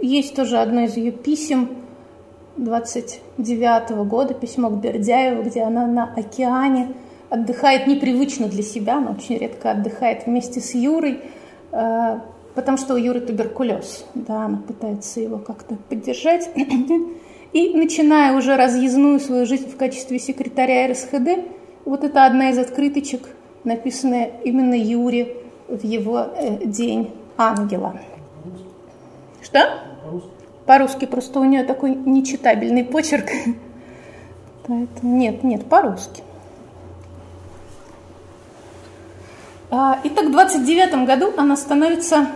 Есть тоже одно из ее писем, 29 года письмо к Бердяеву, где она на океане отдыхает непривычно для себя, она очень редко отдыхает вместе с Юрой, э, потому что у Юры туберкулез, да, она пытается его как-то поддержать. И начиная уже разъездную свою жизнь в качестве секретаря РСХД, вот это одна из открыточек, написанная именно Юре в его э, день ангела. Что? По-русски просто у нее такой нечитабельный почерк. Поэтому нет, нет, по-русски. А, итак, в 29 году она становится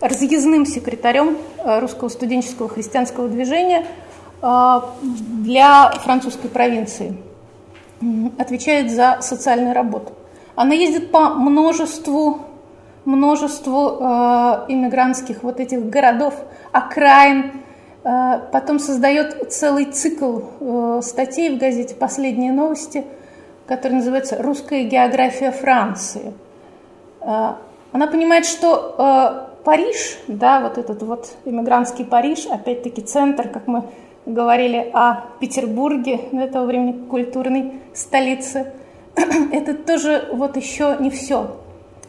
разъездным секретарем э, русского студенческого христианского движения э, для французской провинции. Отвечает за социальную работу. Она ездит по множеству, множеству э, иммигрантских вот этих городов, окраин, потом создает целый цикл статей в газете «Последние новости», который называется «Русская география Франции». Она понимает, что Париж, да, вот этот вот иммигрантский Париж, опять-таки центр, как мы говорили о Петербурге, этого времени культурной столице, это тоже вот еще не все.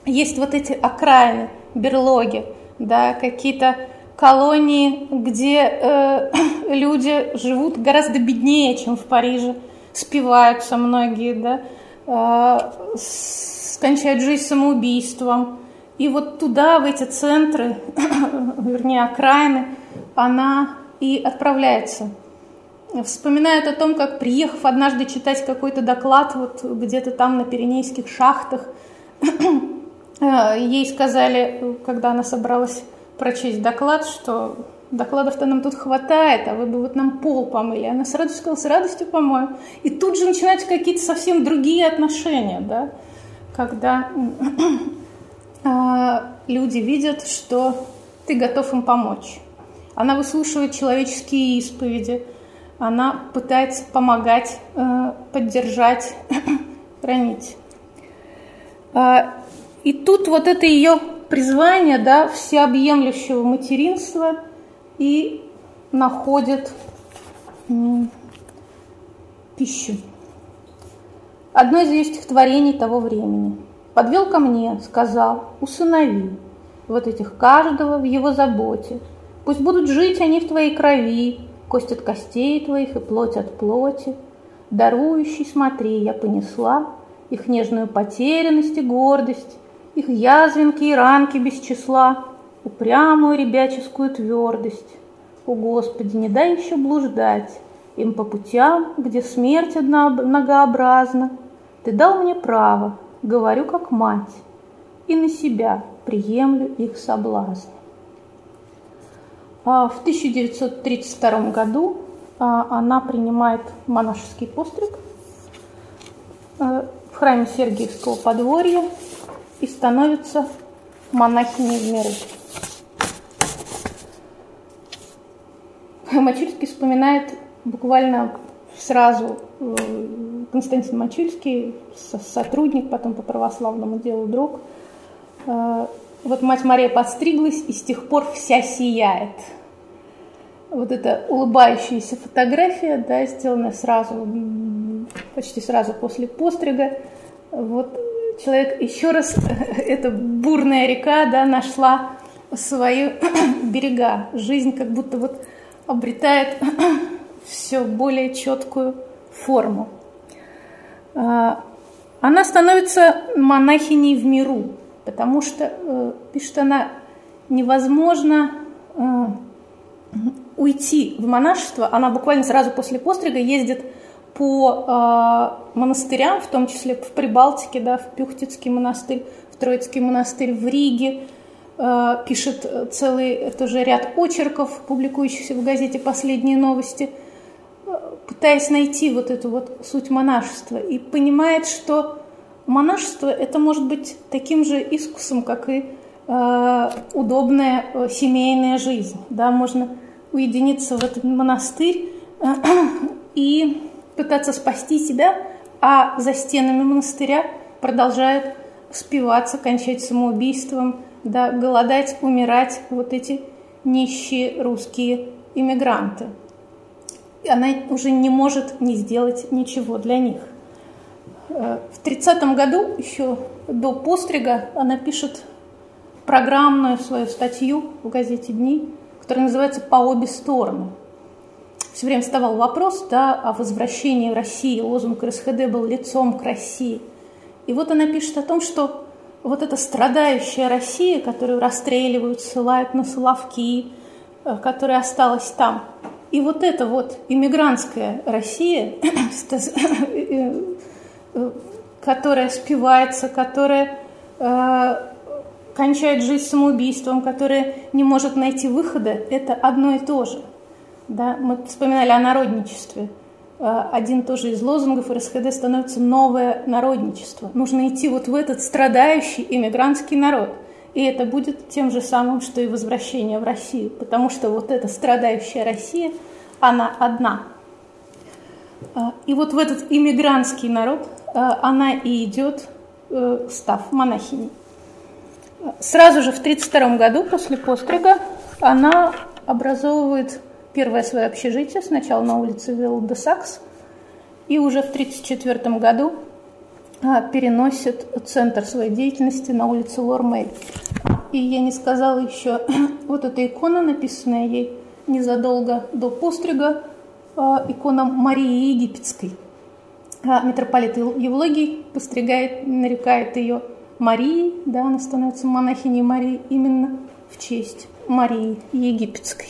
Есть вот эти окраины, берлоги, да, какие-то колонии, где э, люди живут гораздо беднее, чем в Париже, спиваются многие, да, э, скончают жизнь самоубийством, и вот туда, в эти центры, вернее, окраины, она и отправляется. Вспоминает о том, как, приехав однажды читать какой-то доклад вот где-то там на Пиренейских шахтах, ей сказали, когда она собралась прочесть доклад, что докладов-то нам тут хватает, а вы бы вот нам пол помыли. Она с радостью сказала, с радостью помою. И тут же начинаются какие-то совсем другие отношения, да, когда а, люди видят, что ты готов им помочь. Она выслушивает человеческие исповеди, она пытается помогать, э, поддержать, хранить. И тут вот это ее призвание, да, всеобъемлющего материнства и находит пищу. Одно из ее стихотворений того времени – Подвел ко мне, сказал, усынови вот этих каждого в его заботе. Пусть будут жить они в твоей крови, кость от костей твоих и плоть от плоти. Дарующий, смотри, я понесла их нежную потерянность и гордость, их язвинки и ранки без числа, упрямую ребяческую твердость. О, Господи, не дай еще блуждать им по путям, где смерть одна многообразна. Ты дал мне право говорю как мать, и на себя приемлю их соблазн. А в 1932 году а, она принимает монашеский постриг э, в храме Сергиевского подворья и становится монахиней в миру. Мачульский вспоминает буквально сразу э, Константин Мачульский, сотрудник потом по православному делу, друг. Э, вот мать Мария подстриглась и с тех пор вся сияет. Вот эта улыбающаяся фотография, да, сделанная сразу, почти сразу после пострига. Вот человек еще раз, эта бурная река, да, нашла свои берега. Жизнь как будто вот обретает все более четкую форму. А, она становится монахиней в миру, потому что, э, пишет она, невозможно э, уйти в монашество. Она буквально сразу после пострига ездит по э, монастырям, в том числе в Прибалтике, да, в Пюхтицкий монастырь, в Троицкий монастырь, в Риге, пишет целый тоже ряд очерков, публикующихся в газете «Последние новости», пытаясь найти вот эту вот суть монашества, и понимает, что монашество это может быть таким же искусом, как и э, удобная э, семейная жизнь. Да, можно уединиться в этот монастырь э, и пытаться спасти себя, а за стенами монастыря продолжают спиваться, кончать самоубийством, да, голодать, умирать вот эти нищие русские иммигранты она уже не может не сделать ничего для них. Э, в 30 году, еще до пострига, она пишет программную свою статью в газете «Дни», которая называется «По обе стороны». Все время вставал вопрос да, о возвращении в России. Лозунг РСХД был «Лицом к России». И вот она пишет о том, что вот эта страдающая Россия, которую расстреливают, ссылают на Соловки, э, которая осталась там, и вот эта вот иммигрантская Россия, которая спивается, которая кончает жизнь самоубийством, которая не может найти выхода, это одно и то же. Да? Мы вспоминали о народничестве. А, один тоже из лозунгов РСХД становится новое народничество. Нужно идти вот в этот страдающий иммигрантский народ. И это будет тем же самым, что и возвращение в Россию. Потому что вот эта страдающая Россия, она одна. А, и вот в этот иммигрантский народ а, она и идет, э, став монахиней. Сразу же в 1932 году после пострига она образовывает первое свое общежитие, сначала на улице Вилл-де-Сакс, и уже в 1934 году а, переносит центр своей деятельности на улицу Лормей. И я не сказала еще, вот эта икона, написанная ей незадолго до пострига, а, икона Марии Египетской. А, митрополит Евлогий постригает, нарекает ее Марии, да, она становится монахиней Марии именно в честь Марии Египетской.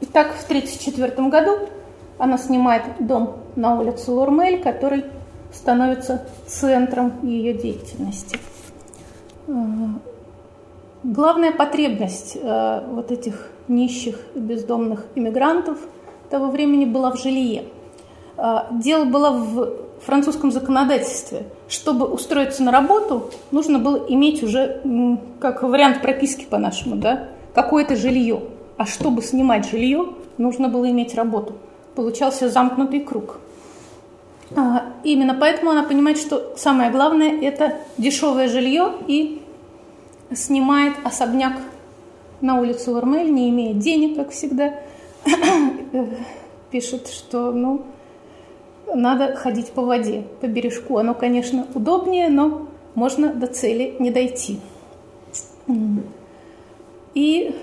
Итак, в 1934 году она снимает дом на улице Лурмель, который становится центром ее деятельности. А, главная потребность а, вот этих нищих и бездомных иммигрантов того времени была в жилье – а, дело было в французском законодательстве. Чтобы устроиться на работу, нужно было иметь уже, как вариант прописки по-нашему, да, какое-то жилье. А чтобы снимать жилье, нужно было иметь работу. Получался замкнутый круг. А, именно поэтому она понимает, что самое главное – это дешевое жилье и снимает особняк на улице Лармель, не имея денег, как всегда. Пишет, что, ну, надо ходить по воде, по бережку. Оно, конечно, удобнее, но можно до цели не дойти. И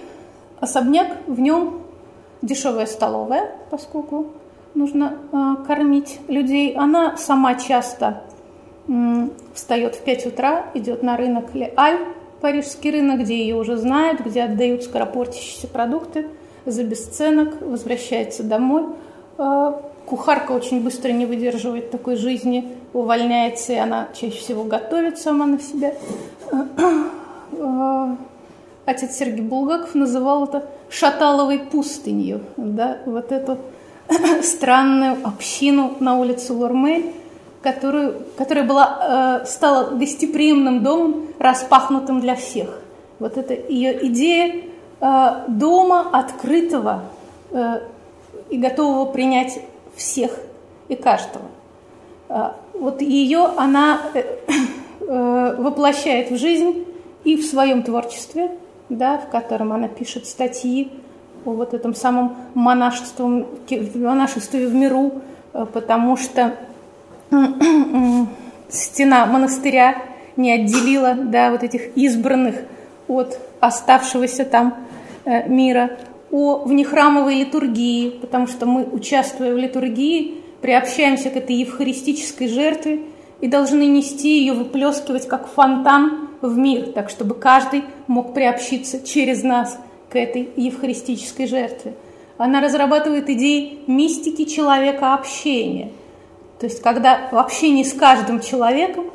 особняк, в нем дешевая столовая, поскольку нужно э, кормить людей. Она сама часто э, встает в 5 утра, идет на рынок Ле-Аль, парижский рынок, где ее уже знают, где отдают скоропортящиеся продукты за бесценок, возвращается домой. Э, Кухарка очень быстро не выдерживает такой жизни, увольняется, и она чаще всего готовит сама на себя. Отец Сергей Булгаков называл это шаталовой пустынью, да, вот эту странную общину на улице Лурмель, которую, которая была, э, стала гостеприимным домом, распахнутым для всех. Вот это ее идея э, дома открытого э, и готового принять всех и каждого. А, вот ее она воплощает в жизнь и в своем творчестве, да, в котором она пишет статьи о вот этом самом монашестве, монашестве в миру, э, потому что стена монастыря не отделила да, вот этих избранных от оставшегося там мира. О внехрамовой литургии, потому что мы, участвуя в литургии, приобщаемся к этой евхаристической жертве и должны нести ее, выплескивать как фонтан в мир, так чтобы каждый мог приобщиться через нас к этой евхаристической жертве. Она разрабатывает идеи мистики человека общения. То есть, когда в общении с каждым человеком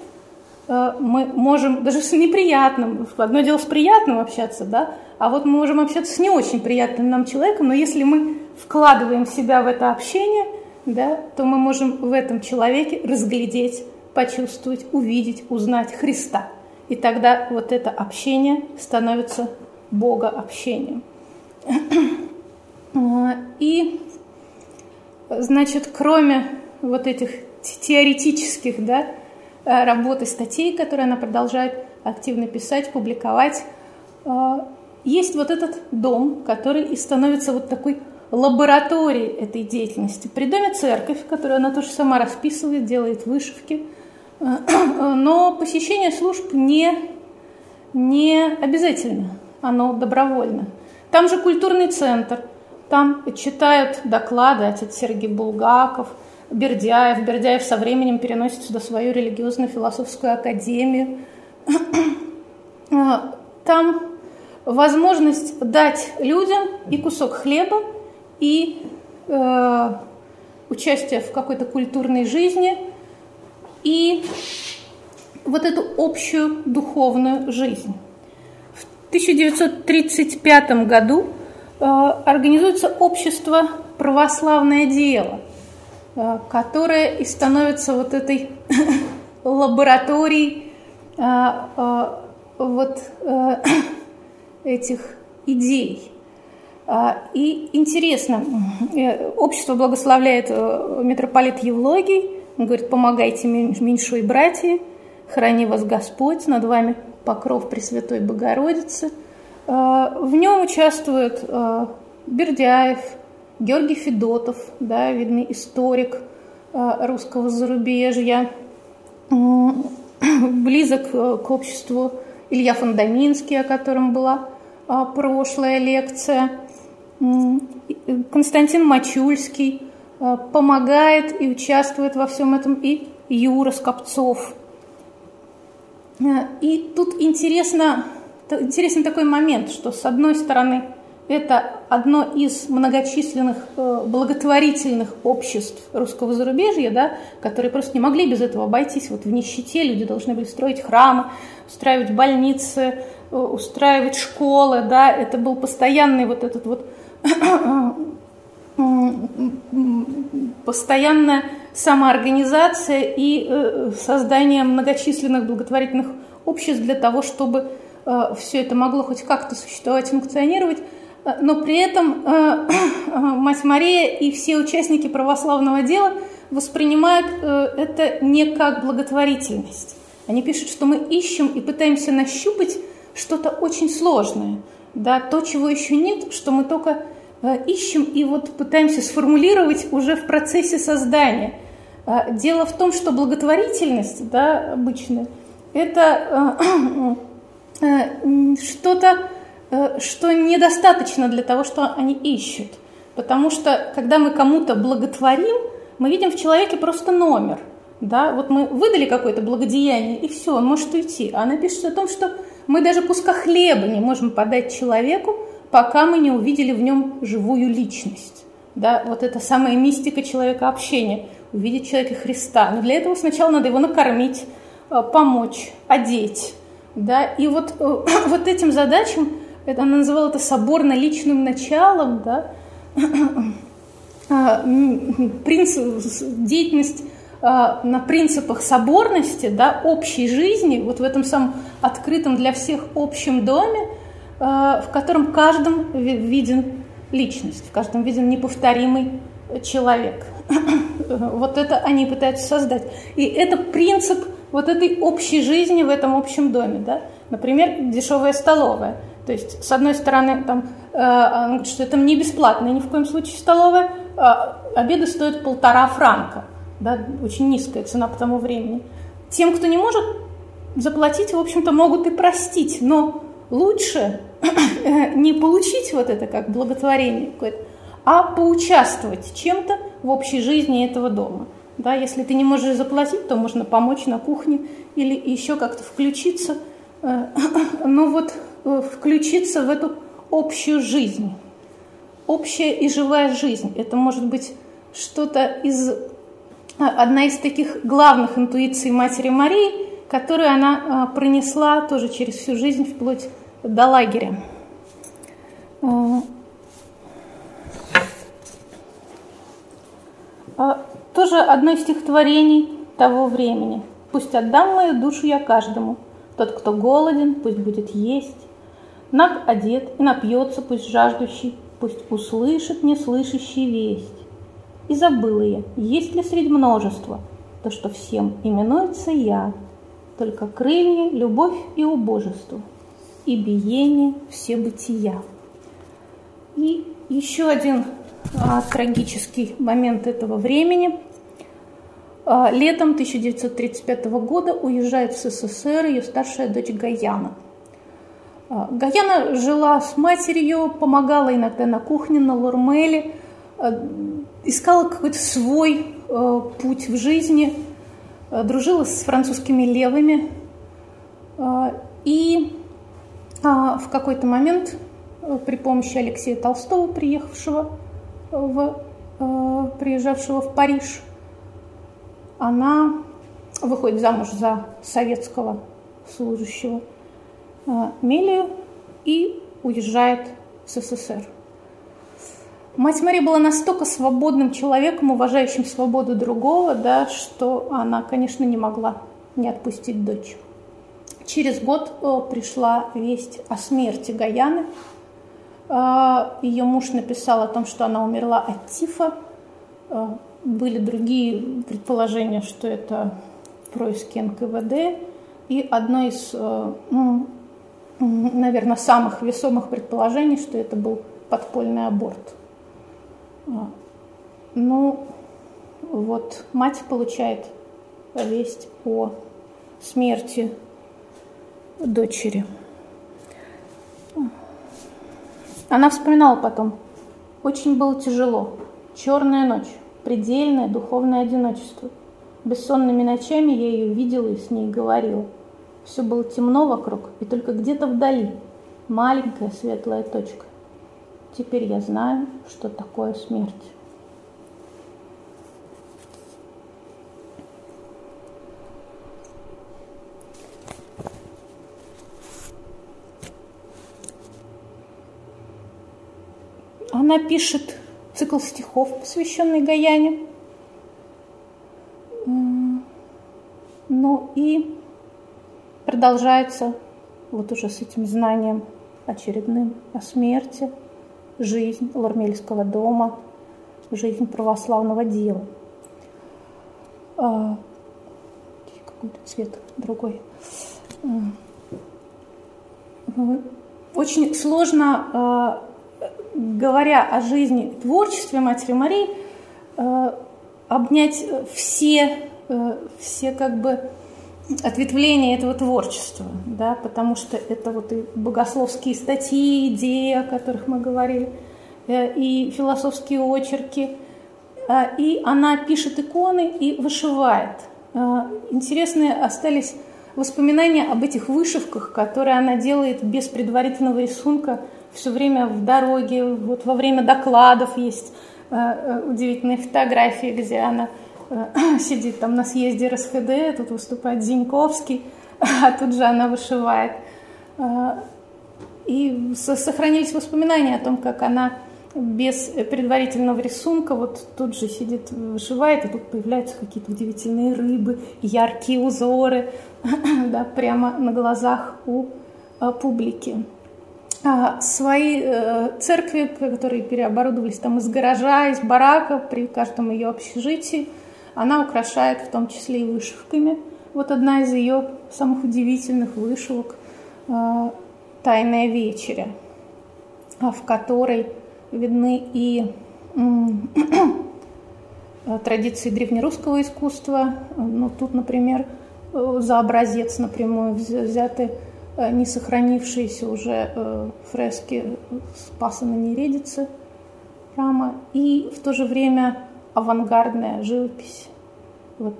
э, мы можем, даже с неприятным, одно дело с приятным общаться, да, а вот мы можем общаться с не очень приятным нам человеком, но если мы вкладываем себя в это общение, да, то мы можем в этом человеке разглядеть, почувствовать, увидеть, узнать Христа. И тогда вот это общение становится Бога общением. И, значит, кроме вот этих теоретических да, работ и статей, которые она продолжает активно писать, публиковать, есть вот этот дом, который и становится вот такой лабораторией этой деятельности. При доме церковь, которую она тоже сама расписывает, делает вышивки, но посещение служб не, не обязательно, оно добровольно. Там же культурный центр, там читают доклады отец Сергей Булгаков, Бердяев. Бердяев со временем переносит сюда свою религиозно-философскую академию. Там возможность дать людям и кусок хлеба, и э, участие в какой-то культурной жизни, и вот эту общую духовную жизнь. В 1935 году э, организуется общество «Православное дело», э, которое и становится вот этой лабораторией э, вот этих идей. А, и интересно, общество благословляет митрополит Евлогий, он говорит, помогайте меньшой братья, храни вас Господь, над вами покров Пресвятой Богородицы. А, в нем участвуют э, Бердяев, Георгий Федотов, да, видный историк русского зарубежья, близок к обществу Илья Фондаминский, о котором была прошлая лекция – Константин Мачульский э, помогает и участвует во всем этом, и Юра Скопцов. Э, и тут интересно, интересен такой момент, что с одной стороны это одно из многочисленных э, благотворительных обществ русского зарубежья, да, которые просто не могли без этого обойтись. Вот в нищете люди должны были строить храмы, устраивать больницы, устраивать школы, да, это был постоянный вот этот вот постоянная самоорганизация и э, создание многочисленных благотворительных обществ для того, чтобы э, все это могло хоть как-то существовать, функционировать. Э, но при этом Мать Мария и все участники православного дела воспринимают это не как благотворительность. Они пишут, что мы ищем и пытаемся нащупать что-то очень сложное – да, то, чего еще нет, что мы только ищем и вот пытаемся сформулировать уже в процессе создания. Э, дело в том, что благотворительность, да, обычно, это э, что-то, что недостаточно для того, что они ищут. Потому что, когда мы кому-то благотворим, мы видим в человеке просто номер. Да? Вот мы выдали какое-то благодеяние, и все, он может уйти. А она пишет о том, что мы даже куска хлеба не можем подать человеку, пока мы не увидели в нем живую личность. Да, вот это самая мистика человека общения, увидеть человека Христа. Но для этого сначала надо его накормить, э, помочь, одеть. Да, и вот, э, вот этим задачам, это, она называла это соборно-личным началом, да, а, принцип, деятельность а, на принципах соборности, да, общей жизни, вот в этом самом открытом для всех общем доме, в котором каждом виден личность, в каждом виден неповторимый человек. Вот это они пытаются создать. И это принцип вот этой общей жизни в этом общем доме. Да? Например, дешевая столовая. То есть, с одной стороны, там, э, что это не бесплатно, ни в коем случае столовая, а обеды стоят полтора франка – да, очень низкая цена по тому времени. Тем, кто не может заплатить, в общем-то, могут и простить, но лучше не получить вот это как благотворение а поучаствовать чем-то в общей жизни этого дома. Да, если ты не можешь заплатить, то можно помочь на кухне или еще как-то включиться, э, ну вот э, включиться в эту общую жизнь. Общая и живая жизнь. Это может быть что-то из одна из таких главных интуиций Матери Марии, которую она пронесла тоже через всю жизнь вплоть до лагеря. А, тоже одно из стихотворений того времени. «Пусть отдам мою душу я каждому, тот, кто голоден, пусть будет есть, наг одет и напьется, пусть жаждущий, пусть услышит неслышащий весть. И забыла я, есть ли среди множества то, что всем именуется я, только крылья, любовь и убожество, и биение все бытия. И еще один а, трагический момент этого времени. А, летом 1935 года уезжает в СССР ее старшая дочь Гаяна. А, Гаяна жила с матерью, помогала иногда на кухне, на Лурмеле, а, искала какой-то свой путь в жизни, дружила с французскими левыми. И в какой-то момент при помощи Алексея Толстого, приехавшего в, приезжавшего в Париж, она выходит замуж за советского служащего Мелию и уезжает в СССР. Мать Мария была настолько свободным человеком, уважающим свободу другого, да, что она, конечно, не могла не отпустить дочь. Через год о, пришла весть о смерти Гаяны. А, Ее муж написал о том, что она умерла от тифа. А, были другие предположения, что это происки НКВД. И одно из ну, наверное, самых весомых предположений, что это был подпольный аборт. Ну, вот мать получает весть о смерти дочери. Она вспоминала потом. Очень было тяжело. Черная ночь, предельное духовное одиночество. Бессонными ночами я ее видела и с ней говорила – все было темно вокруг, и только где-то вдали маленькая светлая точка. Теперь я знаю, что такое смерть. Она пишет цикл стихов, посвященный Гаяне. Ну и продолжается вот уже с этим знанием очередным о смерти, жизнь Лармельского дома, жизнь православного дела. А, какой-то цвет другой. А, очень сложно, а, говоря о жизни и творчестве Матери Марии, обнять все, все как бы ответвление этого творчества, да, потому что это вот и богословские статьи, идеи, о которых мы говорили, э, и философские очерки, э, и она пишет иконы и вышивает. Э, интересные остались воспоминания об этих вышивках, которые она делает без предварительного рисунка все время в дороге, вот во время докладов есть удивительные фотографии, где она Э, сидит там на съезде РСХД, тут выступает Зиньковский, а тут же она вышивает. Э, и сохранились воспоминания о том, как она без предварительного рисунка вот тут же сидит, вышивает, и тут появляются какие-то удивительные рыбы, яркие узоры, да, прямо на глазах у э, публики. А свои церкви, которые переоборудовались там из гаража, из барака при каждом ее общежитии, она украшает в том числе и вышивками. Вот одна из ее самых удивительных вышивок э, «Тайная вечеря», в которой видны и традиции древнерусского искусства. Ну, тут, например, за образец напрямую взяты э, не сохранившиеся уже э, фрески Спаса на Нередице храма и в то же время авангардная живопись. Вот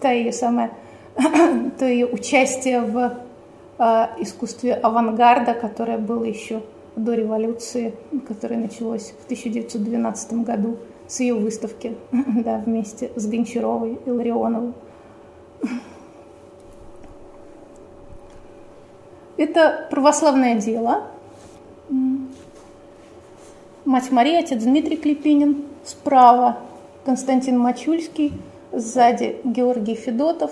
та ее самая, то ее участие в э, искусстве авангарда, которое было еще до революции, которое началось в 1912 году с ее выставки, да, вместе с Гончаровой и Ларионовой. Это православное дело. Мать Мария, отец Дмитрий Клепинин. Справа Константин Мачульский, сзади Георгий Федотов,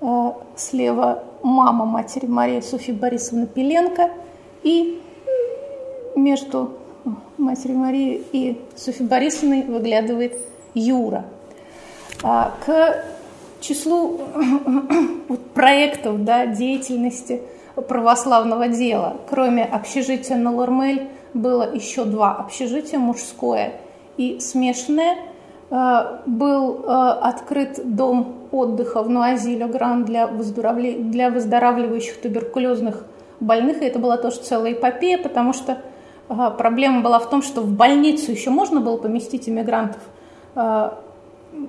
э, слева мама матери Мария Софья Борисовна Пеленко и между матерью Марии и Софьей Борисовной выглядывает Юра. А, к числу проектов да, деятельности православного дела, кроме общежития на Лормель, было еще два общежития, мужское и смешанное – Э, был э, открыт дом отдыха в Нуази-Ле-Гран для, для выздоравливающих туберкулезных больных. И это была тоже целая эпопея, потому что э, проблема была в том, что в больницу еще можно было поместить иммигрантов,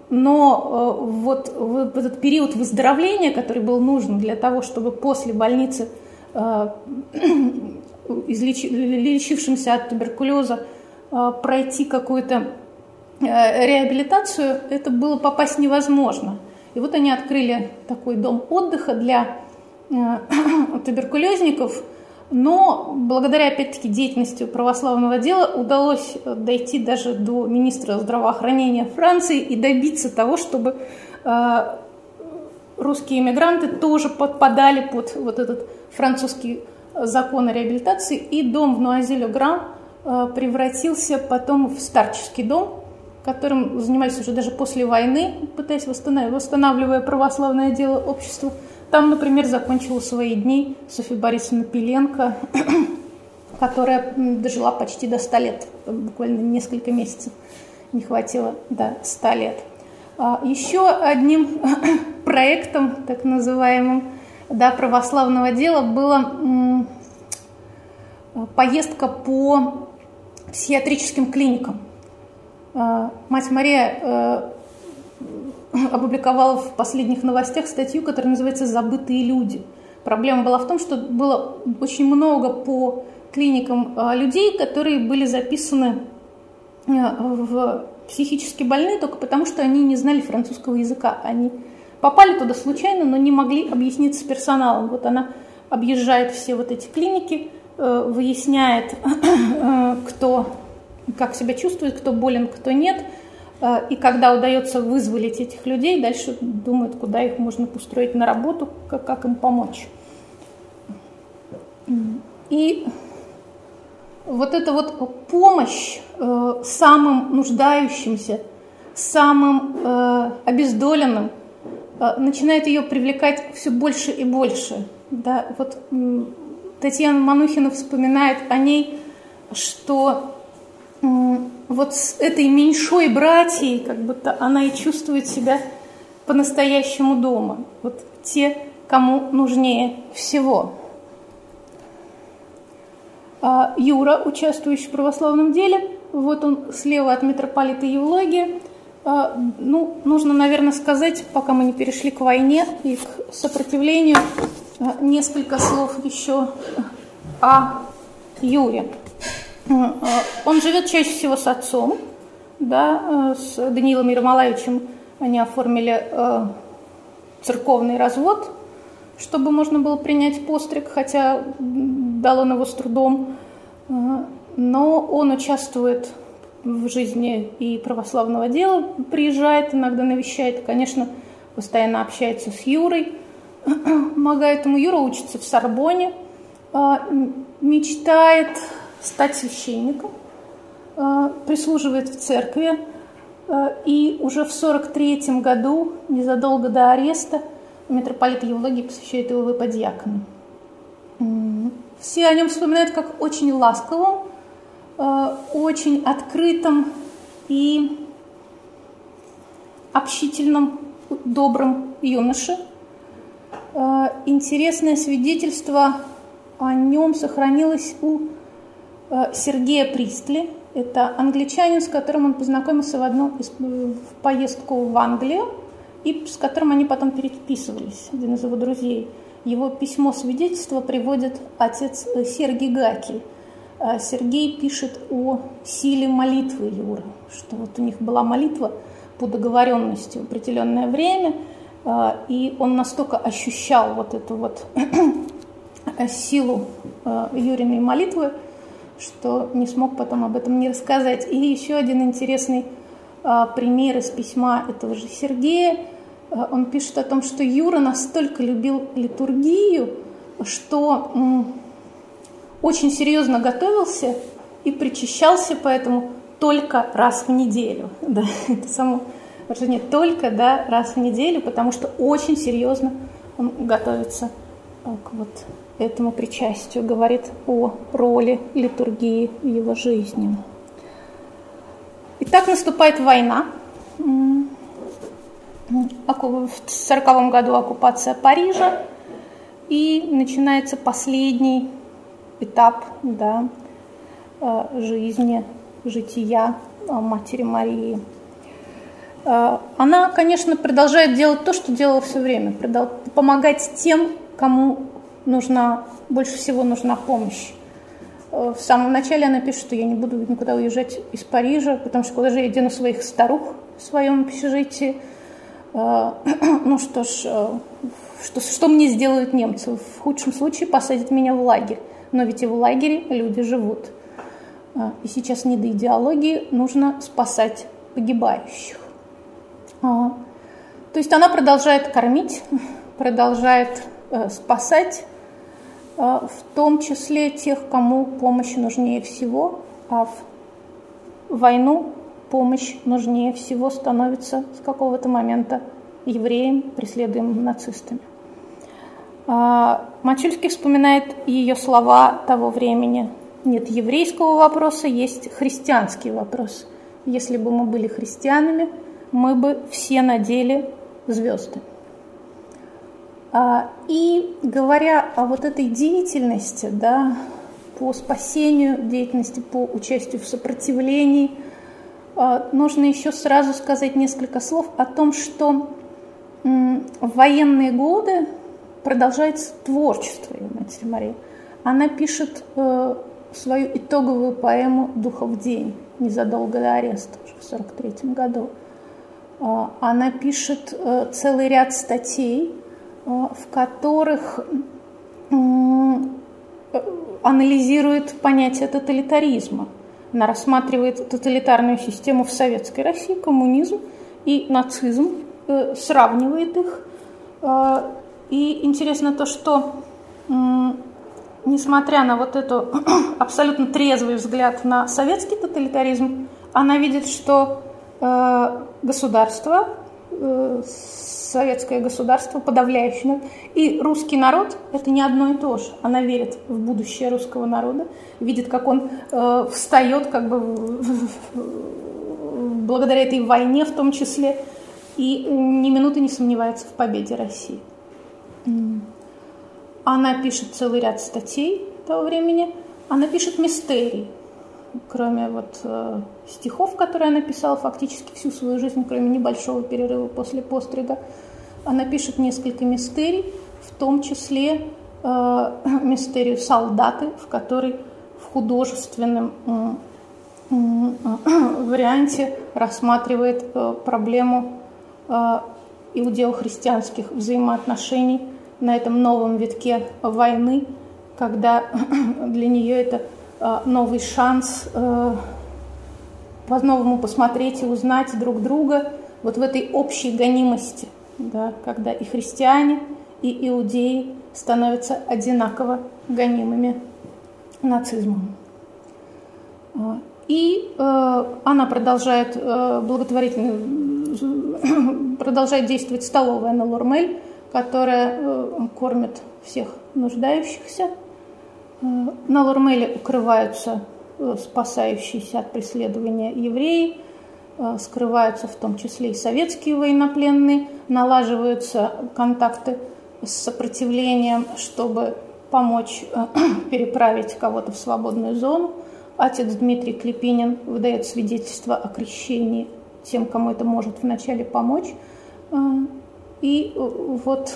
но вот в этот период выздоровления, который был нужен для того, чтобы после больницы излечившимся от туберкулеза пройти какую-то реабилитацию, это было попасть невозможно. И вот они открыли такой дом отдыха для туберкулезников, но благодаря, опять-таки, деятельности православного дела удалось дойти даже до министра здравоохранения Франции и добиться того, чтобы э, русские иммигранты тоже подпадали под вот этот французский закон о реабилитации, и дом в Нуазеле-Гран э, превратился потом в старческий дом, которым занимались уже даже после войны, пытаясь восстанавливать, восстанавливая православное дело обществу. Там, например, закончила свои дни Софья Борисовна Пеленко, которая дожила почти до 100 лет, буквально несколько месяцев не хватило до 100 лет. А еще одним проектом, так называемым, да, православного дела была поездка по психиатрическим клиникам. А, мать Мария э, опубликовала в последних новостях статью, которая называется «Забытые люди». Проблема была в том, что было очень много по клиникам а, людей, которые были записаны в психически больные только потому, что они не знали французского языка. Они попали туда случайно, но не могли объясниться с персоналом. Вот она объезжает все вот эти клиники, э, выясняет, э, кто как себя чувствует, кто болен, кто нет – Э, и когда удается вызволить этих людей, дальше думают, куда их можно устроить на работу, как, как им помочь. И вот эта вот помощь самым нуждающимся, самым обездоленным, начинает ее привлекать все больше и больше. Да? Вот э, Татьяна Манухина вспоминает о ней, что вот с этой меньшой братьей, как будто она и чувствует себя по-настоящему дома. Вот те, кому нужнее всего. А Юра, участвующий в православном деле, вот он слева от митрополита Евлогия. А, ну, нужно, наверное, сказать, пока мы не перешли к войне и к сопротивлению, а, несколько слов еще о Юре. Э, он живет чаще всего с отцом, да, с Даниилом Ермолаевичем они оформили церковный развод, чтобы можно было принять постриг, хотя дал он его с трудом. Но он участвует в жизни и православного дела, приезжает, иногда навещает, конечно, постоянно общается с Юрой, помогает ему. Юра учится в Сорбоне, мечтает стать священником, э, прислуживает в церкви, э, и уже в 43 году, незадолго до ареста, митрополит Евлогий посвящает его выподьякону. Все о нем вспоминают как очень ласковым, очень открытым и общительным, добрым юноше. Интересное свидетельство о нем сохранилось у Э, Сергея Пристли. Это англичанин, с которым он познакомился в одну из, в поездку в Англию, и с которым они потом переписывались, один из его друзей. Его письмо свидетельство приводит отец э, Сергей Гаки. Э, Сергей пишет о силе молитвы Юры, что вот у них была молитва по договоренности в определенное время, и он настолько ощущал вот эту вот силу Юриной молитвы, что не смог потом об этом не рассказать. И еще один интересный а, пример из письма этого же Сергея. А, он пишет о том, что Юра настолько любил литургию, что очень серьезно готовился и причащался поэтому только раз в неделю. Да, это само выражение только да, раз в неделю, потому что очень серьезно он готовится а, к вот этому причастию, говорит о роли литургии в его жизни. Итак, наступает война. В 1940 году оккупация Парижа, и начинается последний этап да, э, жизни, жития Матери Марии. она, конечно, продолжает делать то, что делала все время, помогать тем, кому нужна, больше всего нужна помощь. В самом начале она пишет, что я не буду никуда уезжать из Парижа, потому что куда же я дену своих старух в своем общежитии. Ну что ж, что, что мне сделают немцы? В худшем случае посадят меня в лагерь. Но ведь и в лагере люди живут. А, и сейчас не до идеологии, нужно спасать погибающих. А, то есть она продолжает кормить, продолжает э, спасать, а, в том числе тех, кому помощь нужнее всего, а в войну помощь нужнее всего становится с какого-то момента евреям, преследуемым нацистами. Мачульский вспоминает ее слова того времени – нет еврейского вопроса, есть христианский вопрос. Если бы мы были христианами, мы бы все надели звезды. А, и говоря о вот этой деятельности, да, по спасению, деятельности по участию в сопротивлении, а, нужно еще сразу сказать несколько слов о том, что в военные годы продолжается творчество ее матери Марии. Она пишет э, свою итоговую поэму «Духов день» незадолго до ареста, уже в 1943 году. А, она пишет э, целый ряд статей, э, в которых анализирует понятие тоталитаризма. Она рассматривает тоталитарную систему в Советской России, коммунизм и нацизм, э, сравнивает их. И интересно то, что несмотря на вот эту абсолютно трезвый взгляд на советский тоталитаризм, она видит, что э, государство, э, советское государство подавляющее, и русский народ – это не одно и то же. Она верит в будущее русского народа, видит, как он э, встает как бы благодаря этой войне в том числе, и ни минуты не сомневается в победе России. Она пишет целый ряд статей того времени. Она пишет мистерии, кроме вот э, стихов, которые она писала фактически всю свою жизнь, кроме небольшого перерыва после пострига. Она пишет несколько мистерий, в том числе э, мистерию «Солдаты», в которой в художественном э, э, варианте рассматривает э, проблему э, иудео-христианских взаимоотношений на этом новом витке войны, когда для нее это а, новый шанс э, по-новому посмотреть и узнать друг друга вот в этой общей гонимости, да, когда и христиане, и иудеи становятся одинаково гонимыми нацизмом. И э, она продолжает э, благотворительно продолжает действовать столовая на Лормель, которая э, кормит всех нуждающихся. Э, на Лурмеле укрываются э, спасающиеся от преследования евреи, скрываются в том числе и советские военнопленные, налаживаются контакты с сопротивлением, чтобы помочь переправить кого-то в свободную зону. Отец Дмитрий Клепинин выдает свидетельство о крещении тем, кому это может вначале помочь. И э, вот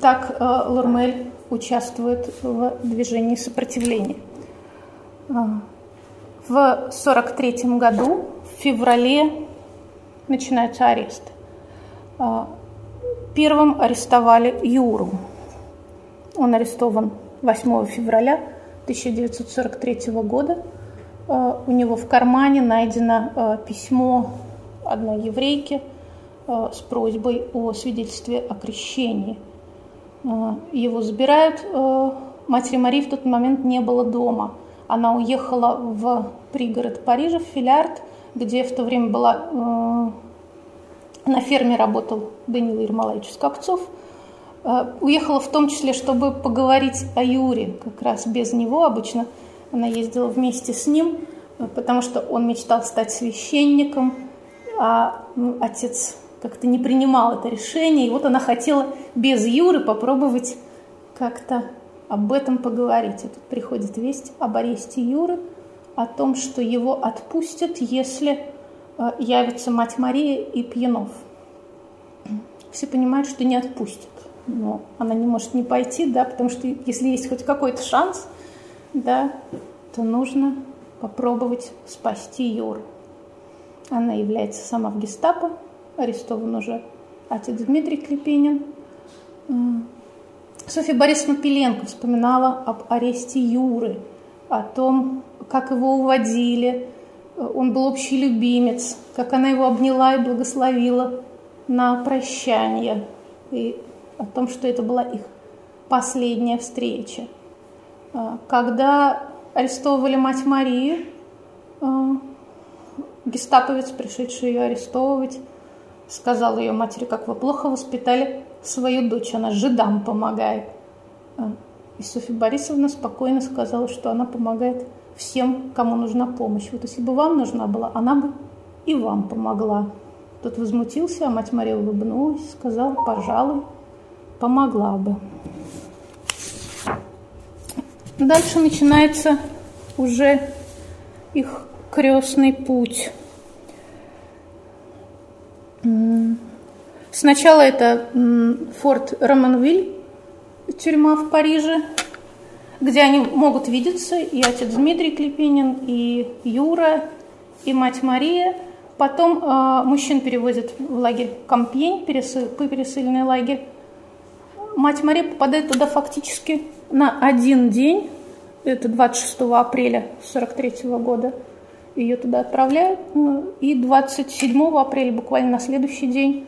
так э, Лурмель участвует в движении сопротивления. А, в 1943 году, в феврале, начинаются аресты. А, первым арестовали Юру. Он арестован 8 февраля 1943 года – Э, у него в кармане найдено э, письмо одной еврейки э, с просьбой о свидетельстве о крещении. Его забирают. Матери Марии в тот момент не было дома. Она уехала в пригород Парижа, в Филярд, где в то время была на ферме работал Данила Ермолаевич Скопцов. Уехала в том числе, чтобы поговорить о Юре, как раз без него обычно – она ездила вместе с ним, потому что он мечтал стать священником, а ну, отец как-то не принимал это решение. И вот она хотела без Юры попробовать как-то об этом поговорить. И тут приходит весть об аресте Юры. о том, что его отпустят, если э, явится мать Мария и Пьянов. Все понимают, что не отпустят. Но она не может не пойти, да, потому что если есть хоть какой-то шанс, да, то нужно попробовать спасти Юру. Она является сама в гестапо, арестован уже отец Дмитрий Клепенин. Софья Борисовна Пеленко вспоминала об аресте Юры, о том, как его уводили. Он был общий любимец, как она его обняла и благословила на прощание, и о том, что это была их последняя встреча. А, когда арестовывали мать Марию, а, гестаповец, пришедший ее арестовывать, сказал ее матери, как вы плохо воспитали свою дочь, она жидам помогает. А, и Софья Борисовна спокойно сказала, что она помогает всем, кому нужна помощь. Вот если бы вам нужна была, она бы и вам помогла. Тот возмутился, а мать Мария улыбнулась, сказала, пожалуй, помогла бы. Дальше начинается уже их крестный путь. Сначала это форт Романвиль, тюрьма в Париже, где они могут видеться, и отец Дмитрий Клепинин, и Юра, и мать Мария. Потом э, мужчин перевозят в лагерь Кампьень, пересыл, пересыльный лагерь. Мать Мария попадает туда фактически на один день, это 26 апреля 43 года, ее туда отправляют, э, и 27 апреля, буквально на следующий день,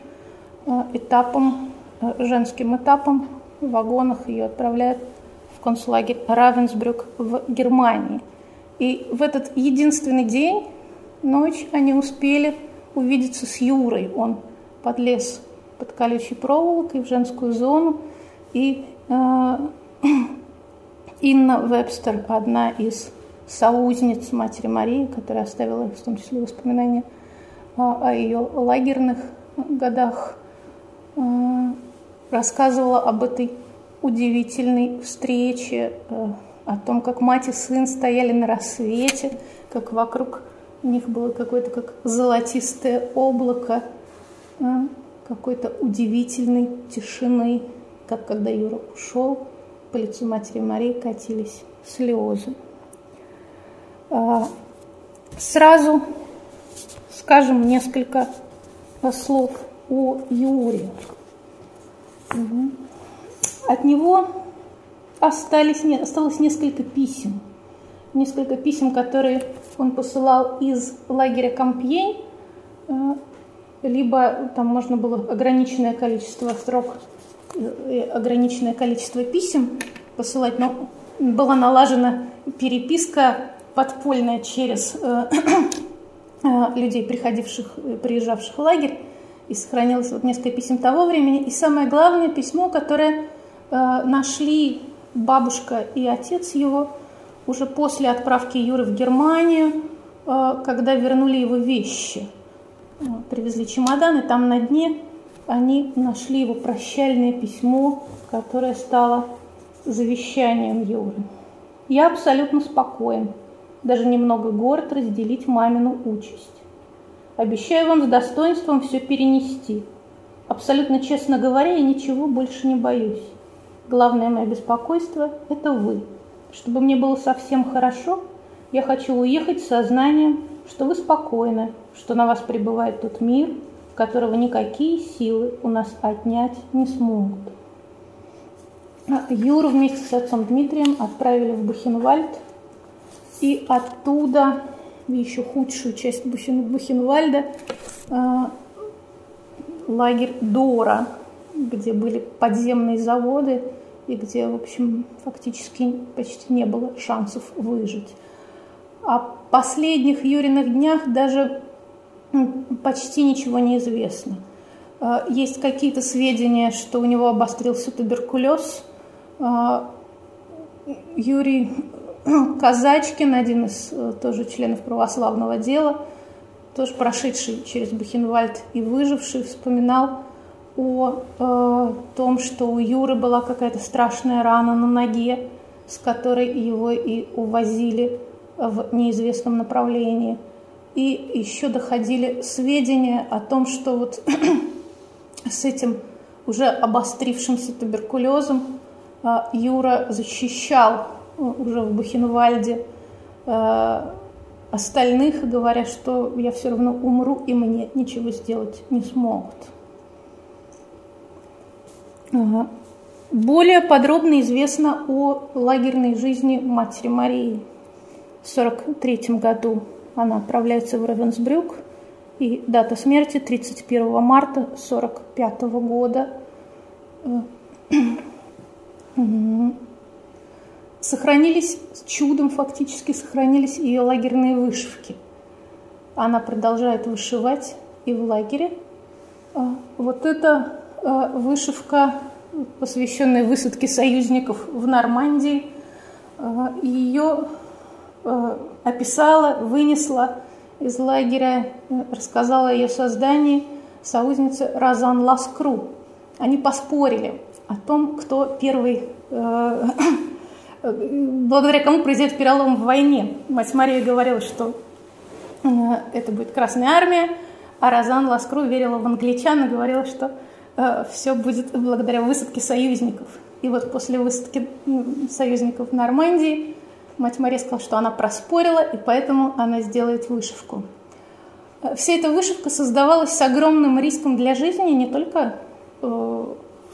э, этапом, э, женским этапом в вагонах ее отправляют в концлагерь Равенсбрюк в Германии. И в этот единственный день, ночь, они успели увидеться с Юрой. Он подлез под колючей проволокой в женскую зону, и э, Инна Вебстер, одна из соузниц Матери Марии, которая оставила в том числе воспоминания о ее лагерных годах, э, рассказывала об этой удивительной встрече, э, о том, как мать и сын стояли на рассвете, как вокруг них было какое-то как золотистое облако, э, какой-то удивительной тишины, как когда Юра ушел, по лицу матери Марии катились слезы. А, сразу скажем несколько слов о Юре. От него остались, осталось несколько писем. Несколько писем, которые он посылал из лагеря Кампьень, а, либо там можно было ограниченное количество срок, э, ограниченное количество писем посылать, но была налажена переписка подпольная через э, э, людей, приходивших, приезжавших в лагерь, и сохранилось вот несколько писем того времени. И самое главное письмо, которое э, нашли бабушка и отец его уже после отправки Юры в Германию, когда вернули его вещи. Привезли чемодан, и там на дне они нашли его прощальное письмо, которое стало завещанием Юры. Я абсолютно спокоен даже немного горд разделить мамину участь. Обещаю вам с достоинством все перенести. Абсолютно честно говоря, я ничего больше не боюсь. Главное мое беспокойство – это вы. Чтобы мне было совсем хорошо, я хочу уехать с сознанием, что вы спокойны, что на вас пребывает тот мир, которого никакие силы у нас отнять не смогут. Юру вместе с отцом Дмитрием отправили в Бухенвальд – и оттуда, еще худшую часть Бухенвальда, э, лагерь Дора, где были подземные заводы и где, в общем, фактически почти не было шансов выжить. О последних Юриных днях даже почти ничего не известно. Э, есть какие-то сведения, что у него обострился туберкулез. Э, Юрий Казачкин, один из э, тоже членов православного дела, тоже прошедший через Бухенвальд и выживший, вспоминал о э, том, что у Юры была какая-то страшная рана на ноге, с которой его и увозили в неизвестном направлении. И еще доходили сведения о том, что вот с этим уже обострившимся туберкулезом Юра защищал уже в Бухенвальде остальных, говоря, что я все равно умру, и мне ничего сделать не смогут. Более подробно известно о лагерной жизни Матери Марии. В 1943 году она отправляется в Равенсбрюк, и дата смерти 31 марта 1945 года. Сохранились, чудом фактически сохранились ее лагерные вышивки. Она продолжает вышивать и в лагере. А, вот эта а, вышивка, посвященная высадке союзников в Нормандии, ее описала, вынесла из лагеря, рассказала о ее создании союзница Розан Ласкру. Они поспорили о том, кто первый благодаря кому произойдет перелом в войне. Мать Мария говорила, что э, это будет Красная Армия, а Розан Ласкру верила в англичан и говорила, что э, все будет благодаря высадке союзников. И вот после высадки союзников в Нормандии мать Мария сказала, что она проспорила, и поэтому она сделает вышивку. Э, вся эта вышивка создавалась с огромным риском для жизни не только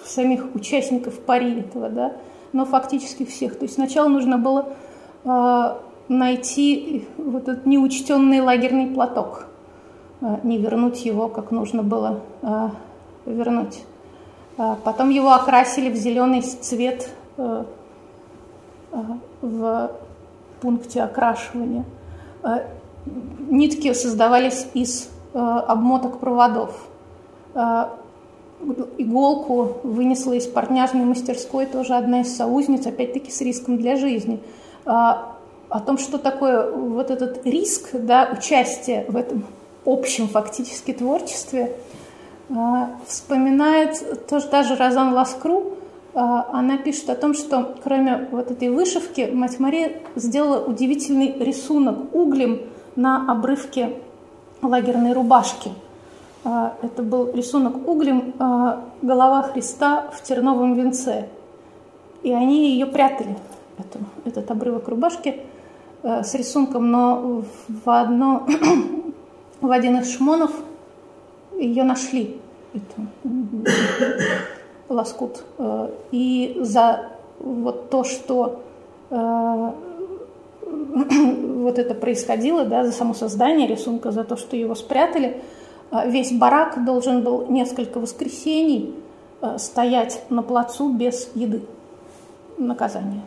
самих участников пари этого, да, но фактически всех. То есть сначала нужно было э, найти вот этот неучтенный лагерный платок, э, не вернуть его, как нужно было э, вернуть. Э, потом его окрасили в зеленый цвет э, э, в пункте окрашивания. Э, нитки создавались из э, обмоток проводов. Э, иголку вынесла из партняжной мастерской тоже одна из соузниц, опять-таки с риском для жизни. О том, что такое вот этот риск, да, участие в этом общем фактически творчестве, вспоминает тоже даже Розан Ласкру, она пишет о том, что кроме вот этой вышивки, мать Мария сделала удивительный рисунок углем на обрывке лагерной рубашки – а, это был рисунок углем а, голова Христа в терновом венце. И они ее прятали, эту, этот обрывок рубашки а, с рисунком, но в, одно, в один из шмонов ее нашли, эту лоскут. И за вот то, что вот это происходило, да, за само создание рисунка, за то, что его спрятали – а, весь барак должен был несколько воскресений стоять на плацу без еды. Наказание.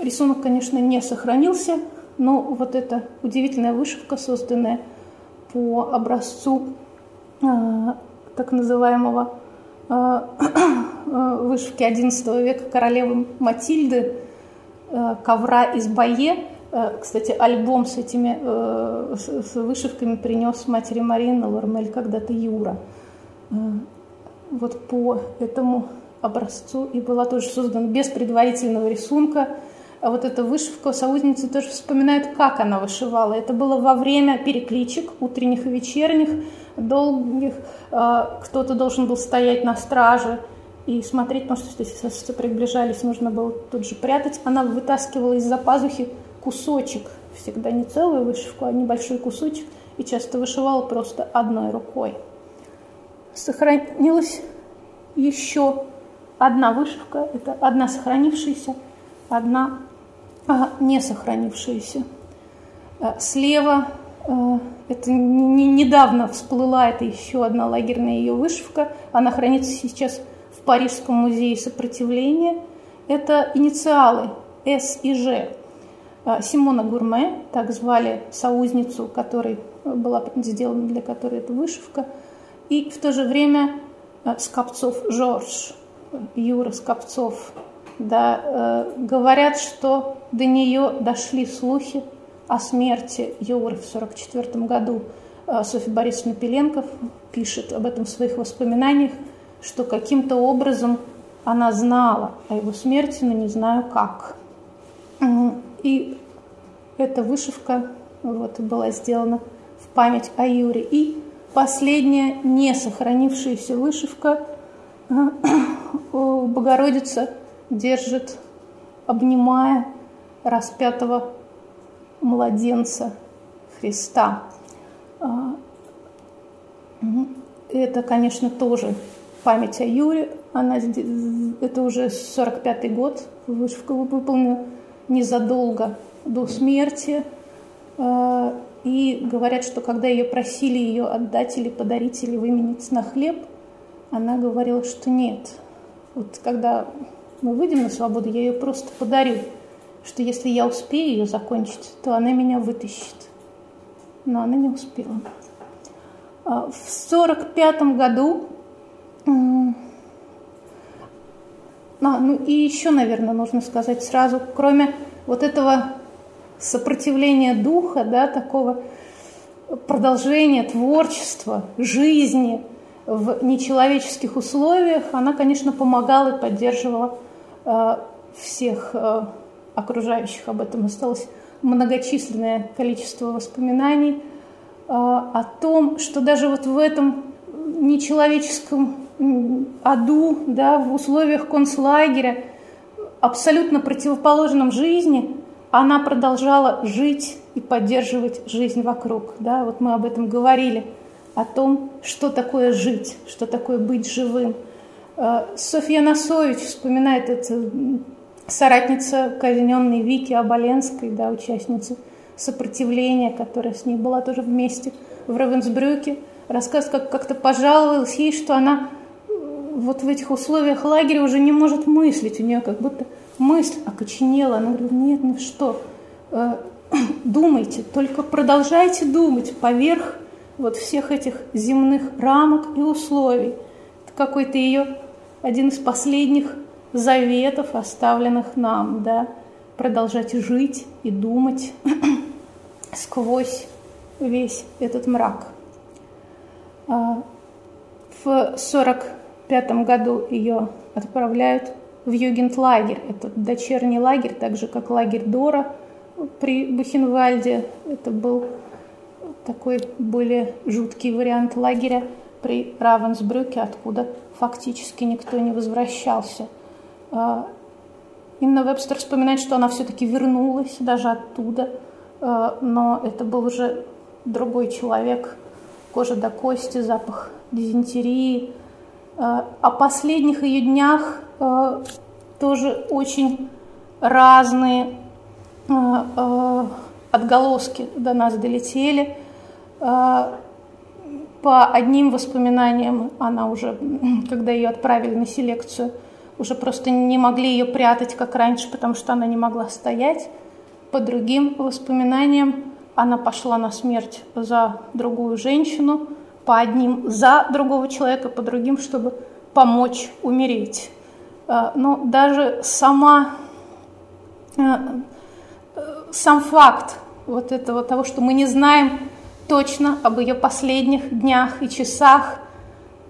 Рисунок, конечно, не сохранился, но вот эта удивительная вышивка, созданная по образцу так называемого вышивки XI века королевы Матильды, ковра из Бае, Э, кстати, альбом с этими э, с вышивками принес матери Марина Лормель когда-то Юра. Э, вот по этому образцу и была тоже создана без предварительного рисунка. А вот эта вышивка союзницы тоже вспоминает, как она вышивала. Это было во время перекличек, утренних и вечерних, долгих. Кто-то должен был стоять на страже и смотреть, потому что если приближались, нужно было тут же прятать. Она вытаскивала из-за пазухи кусочек, всегда не целую вышивку, а небольшой кусочек, и часто вышивала просто одной рукой. Сохранилась еще одна вышивка, это одна сохранившаяся, одна а, не сохранившаяся. А, слева а, это не, недавно всплыла, это еще одна лагерная ее вышивка. Она хранится сейчас в Парижском музее сопротивления. Это инициалы С и Ж. А, Симона Гурме, так звали соузницу, которой была сделана для которой эта вышивка, и в то же время Скопцов Жорж, Юра Скопцов, да, э, говорят, что до нее дошли слухи о смерти Юры в 1944 году. А, Софья Борисовна Пеленков пишет об этом в своих воспоминаниях, что каким-то образом она знала о его смерти, но не знаю как. И эта вышивка вот, была сделана в память о Юре. И последняя не сохранившаяся вышивка Богородица держит, обнимая распятого младенца Христа. А, это, конечно, тоже память о Юре. Она, это уже 45-й год, вышивка выполнена незадолго до смерти. А, и говорят, что когда ее просили ее отдать или подарить, или выменить на хлеб, она говорила, что нет. Вот когда мы выйдем на свободу, я ее просто подарю, что если я успею ее закончить, то она меня вытащит. Но она не успела. А, в сорок пятом году а, ну и еще, наверное, нужно сказать сразу, кроме вот этого сопротивления духа, да, такого продолжения творчества, жизни в нечеловеческих условиях, она, конечно, помогала и поддерживала э, всех э, окружающих. Об этом осталось многочисленное количество воспоминаний э, о том, что даже вот в этом нечеловеческом аду, да, в условиях концлагеря, абсолютно противоположном жизни, она продолжала жить и поддерживать жизнь вокруг. Да? Вот мы об этом говорили, о том, что такое жить, что такое быть живым. Э, Софья Носович вспоминает это соратница казненной Вики Оболенской, да, участница сопротивления, которая с ней была тоже вместе в Равенсбрюке, рассказ, как как-то пожаловалась ей, что она вот в этих условиях лагеря уже не может мыслить, у нее как будто мысль окоченела. Она говорит, нет, ну что, э, думайте, только продолжайте думать поверх вот всех этих земных рамок и условий. Это какой-то ее один из последних заветов, оставленных нам, да, продолжать жить и думать сквозь весь этот мрак. А, в 1945 году ее отправляют в югентлагерь. Это дочерний лагерь, так же как лагерь Дора при Бухенвальде. Это был такой более жуткий вариант лагеря при Равенсбрюке, откуда фактически никто не возвращался. А, Инна Вебстер вспоминает, что она все-таки вернулась даже оттуда, а, но это был уже другой человек, кожа до кости, запах дизентерии. А, о последних ее днях тоже очень разные отголоски до нас долетели. По одним воспоминаниям она уже, когда ее отправили на селекцию, уже просто не могли ее прятать, как раньше, потому что она не могла стоять. По другим воспоминаниям она пошла на смерть за другую женщину, по одним за другого человека, по другим, чтобы помочь умереть. А, но даже сама, а, сам факт вот этого того, что мы не знаем точно об ее последних днях и часах,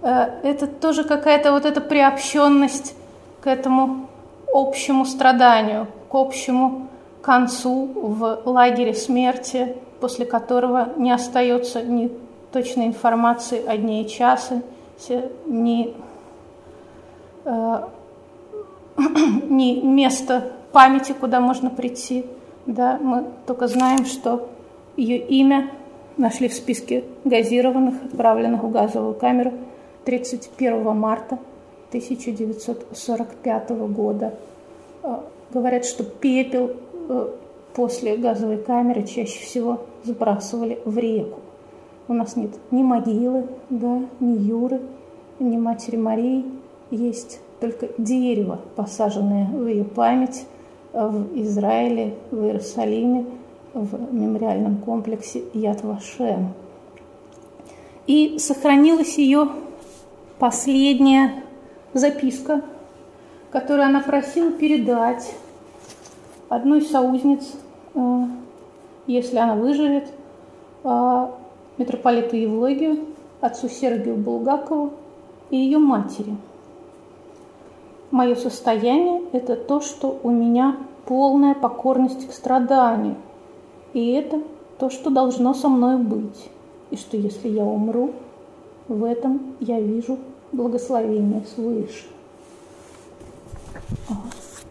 а, это тоже какая-то вот эта приобщенность к этому общему страданию, к общему концу в лагере смерти, после которого не остается ни точной информации о дне и часы, ни, э, ни места памяти, куда можно прийти. Да, мы только знаем, что ее имя нашли в списке газированных, отправленных в газовую камеру 31 марта 1945 года. А, говорят, что пепел э, после газовой камеры чаще всего сбрасывали в реку. У нас нет ни могилы, да, ни Юры, ни Матери Марии. Есть только дерево, посаженное в ее память в Израиле, в Иерусалиме, в мемориальном комплексе Яд Вашем. И сохранилась ее последняя записка, которую она просила передать одной из соузниц, э, если она выживет, э, митрополиту Евлогию, отцу Сергию Булгакову и ее матери. Мое состояние – это то, что у меня полная покорность к страданию. И это то, что должно со мной быть. И что если я умру, в этом я вижу благословение свыше.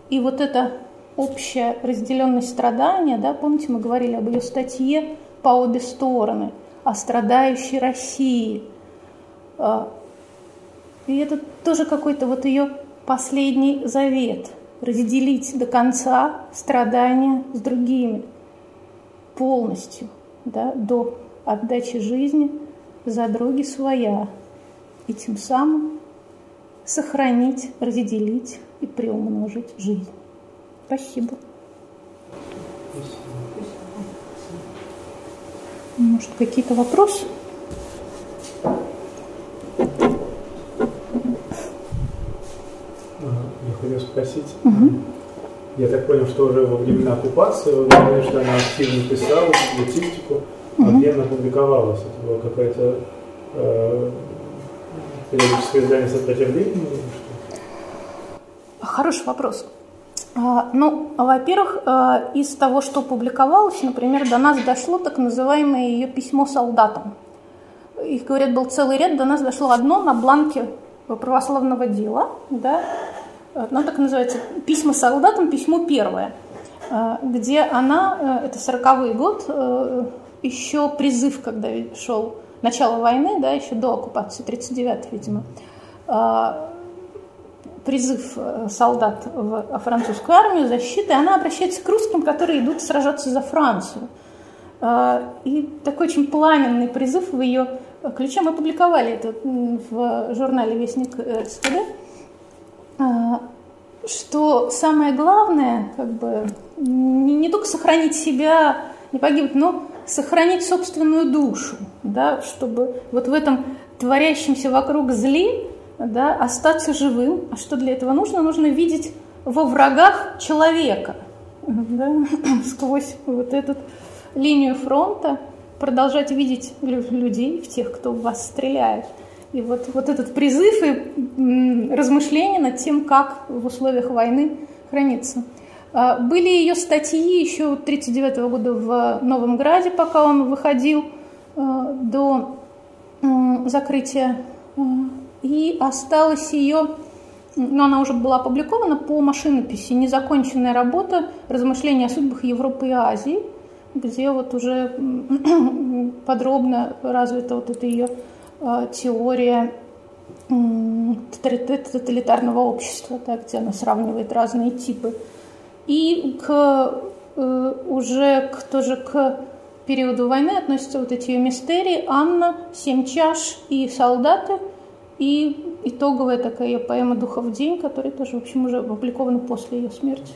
И вот эта общая разделенность страдания, да, помните, мы говорили об ее статье по обе стороны, о страдающей России. А, и это тоже какой-то вот ее последний завет – разделить до конца страдания с другими полностью, да, до отдачи жизни за други своя, и тем самым сохранить, разделить и приумножить жизнь. Спасибо. Может, какие-то вопросы? Я хотел спросить. Угу. Я так понял, что уже во времена оккупации, вы говорили, что она активно писала публицистику, угу. активно публиковалась. Это была какая-то э, периодическое издание сопротивления? Хороший вопрос. А, ну, во-первых, а, из того, что публиковалось, например, до нас дошло так называемое ее письмо солдатам. Их, говорят, был целый ряд, до нас дошло одно на бланке православного дела, да, оно так называется «Письма солдатам», письмо первое, а, где она, э, это сороковый год, э, еще призыв, когда шел начало войны, да, еще до оккупации, 39 видимо, призыв э, солдат в французскую армию, защиты, она обращается к русским, которые идут сражаться за Францию. Э, и такой очень пламенный призыв в ее ключе. Мы публиковали это в журнале «Вестник РСКД», э, что самое главное, как бы, не, не только сохранить себя, не погибнуть, но сохранить собственную душу, да, чтобы вот в этом творящемся вокруг зле да, остаться живым. А что для этого нужно? Нужно видеть во врагах человека. Да, сквозь вот эту линию фронта продолжать видеть людей, в тех, кто в вас стреляет. И вот, вот этот призыв и размышления над тем, как в условиях войны храниться. А, были ее статьи еще 1939 года в Новом Граде, пока он выходил а, до закрытия а, и осталась ее, но она уже была опубликована по машинописи, незаконченная работа «Размышления о судьбах Европы и Азии», где вот уже подробно развита вот эта ее теория тоталитарного общества, да, где она сравнивает разные типы. И к, э, уже к, тоже к периоду войны относятся вот эти ее мистерии «Анна», «Семь чаш» и «Солдаты», и итоговая такая ее поэма «Духов день», которая тоже, в общем, уже опубликована после ее смерти.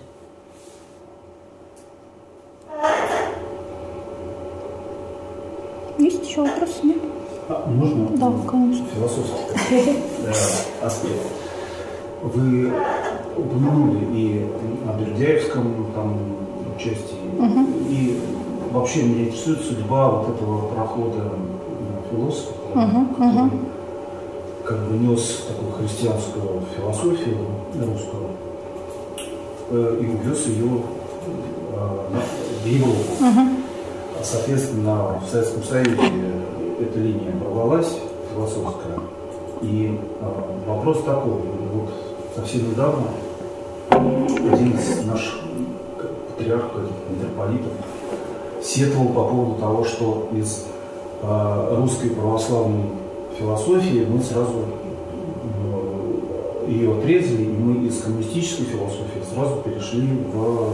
Есть еще вопросы? Нет? А, можно? Да, конечно. Философский аспект. Вы упомянули и о Бердяевском там, участии, угу. и вообще меня интересует судьба вот этого прохода философа, угу, который угу как бы нес такую христианскую философию русскую э, и увез ее э, в Европу. Угу. Соответственно, в Советском Союзе эта линия оборвалась, философская. И э, вопрос такой, вот совсем недавно один из наших патриархов, митрополитов, сетовал по поводу того, что из русской православной философии мы сразу э, ее отрезали, и мы из коммунистической философии сразу перешли в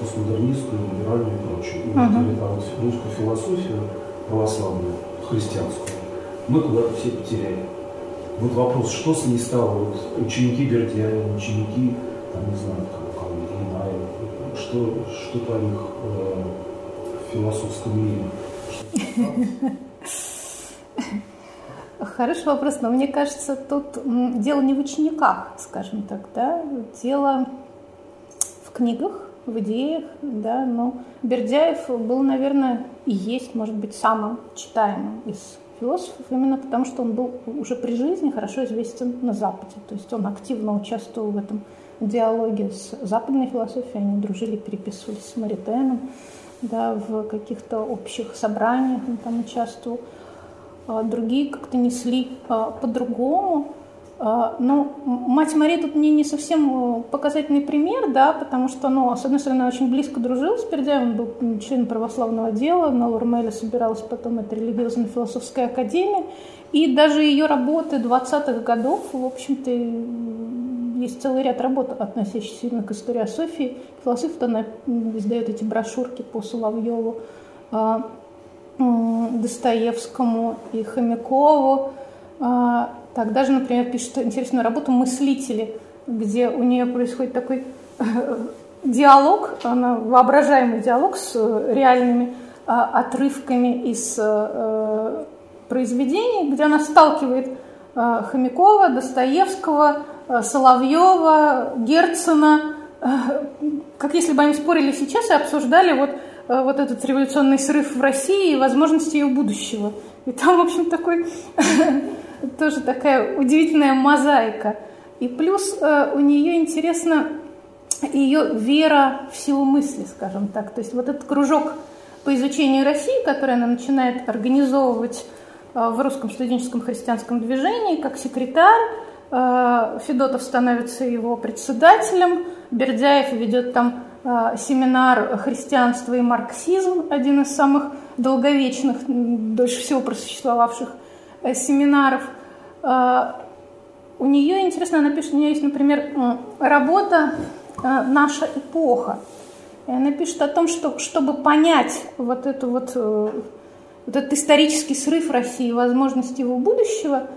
постмодернистскую, либеральную и прочую. Вот, вот русскую философию православную, христианскую, мы куда-то все потеряли. Вот вопрос, что с ней стало? Вот ученики Бердяева, ученики, там, не знаю, кого, Ильина, что, что-то о них э, философском мире. Хороший вопрос, но мне кажется, тут дело не в учениках, скажем так, да, дело в книгах, в идеях, да, но Бердяев был, наверное, и есть, может быть, самым читаемым из философов, именно потому что он был уже при жизни хорошо известен на Западе, то есть он активно участвовал в этом диалоги с западной философией, они дружили, переписывались с Маритеном, да, в каких-то общих собраниях он там участвовал. А другие как-то несли а, по-другому. А, но мать Мария тут мне не совсем э, показательный пример, да, потому что, ну, с одной стороны, очень близко дружил с Пердяевым, был член православного дела, на Лурмеле собиралась потом эта религиозно-философская академия, и даже ее работы 20-х годов, в общем-то, есть целый ряд работ, относящихся именно к истории Софии. Философ она издает эти брошюрки по Соловьеву, Достоевскому и Хомякову, так, даже, например, пишет интересную работу «Мыслители», где у нее происходит такой э, диалог, она, воображаемый диалог с э, реальными а, отрывками из э, произведений, где она сталкивает Хомякова, Достоевского, Соловьева, Герцена, как если бы они спорили сейчас и обсуждали вот, вот этот революционный срыв в России и возможности ее будущего. И там, в общем, такой тоже такая удивительная мозаика. И плюс э, у нее интересна ее вера в силу мысли, скажем так. То есть вот этот кружок по изучению России, который она начинает организовывать э, в русском студенческом христианском движении, как секретарь, э, Федотов становится его председателем, Бердяев ведет там семинар «Христианство и марксизм», один из самых долговечных, дольше всего просуществовавших Э, семинаров. Э, у нее, интересно, она пишет, у нее есть, например, работа э, «Наша эпоха». И она пишет о том, что чтобы понять вот, эту вот, вот этот исторический срыв России, возможности его будущего,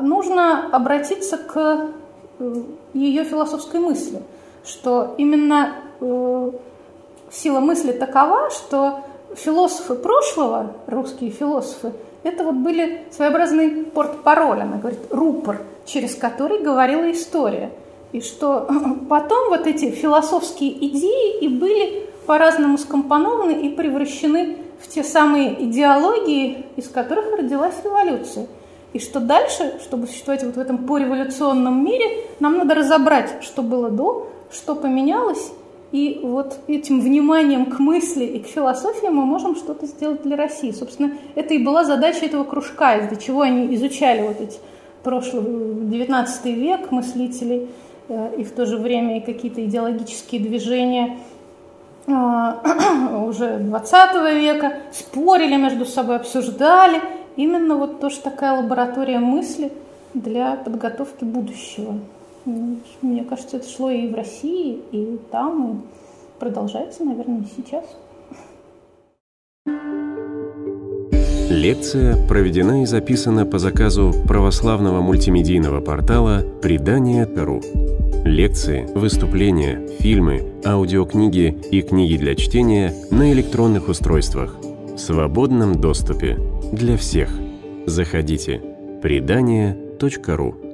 нужно обратиться к ее философской мысли, что именно сила мысли такова, что философы прошлого, русские философы, это вот были своеобразный порт-пароль, она говорит, рупор, через который говорила история. И что потом вот эти философские идеи и были по-разному скомпонованы и превращены в те самые идеологии, из которых родилась революция. И что дальше, чтобы существовать вот в этом пореволюционном мире, нам надо разобрать, что было до, что поменялось, и вот этим вниманием к мысли и к философии мы можем что-то сделать для России. Собственно, это и была задача этого кружка, из-за чего они изучали вот эти прошлый, 19 век мыслителей, э, и в то же время и какие-то идеологические движения э, уже 20 века, спорили между собой, обсуждали. Именно вот тоже такая лаборатория мысли для подготовки будущего. Мне кажется, это шло и в России, и там, и продолжается, наверное, и сейчас. Лекция проведена и записана по заказу православного мультимедийного портала «Предание.ру». Лекции, выступления, фильмы, аудиокниги и книги для чтения на электронных устройствах в свободном доступе для всех. Заходите. Предание.ру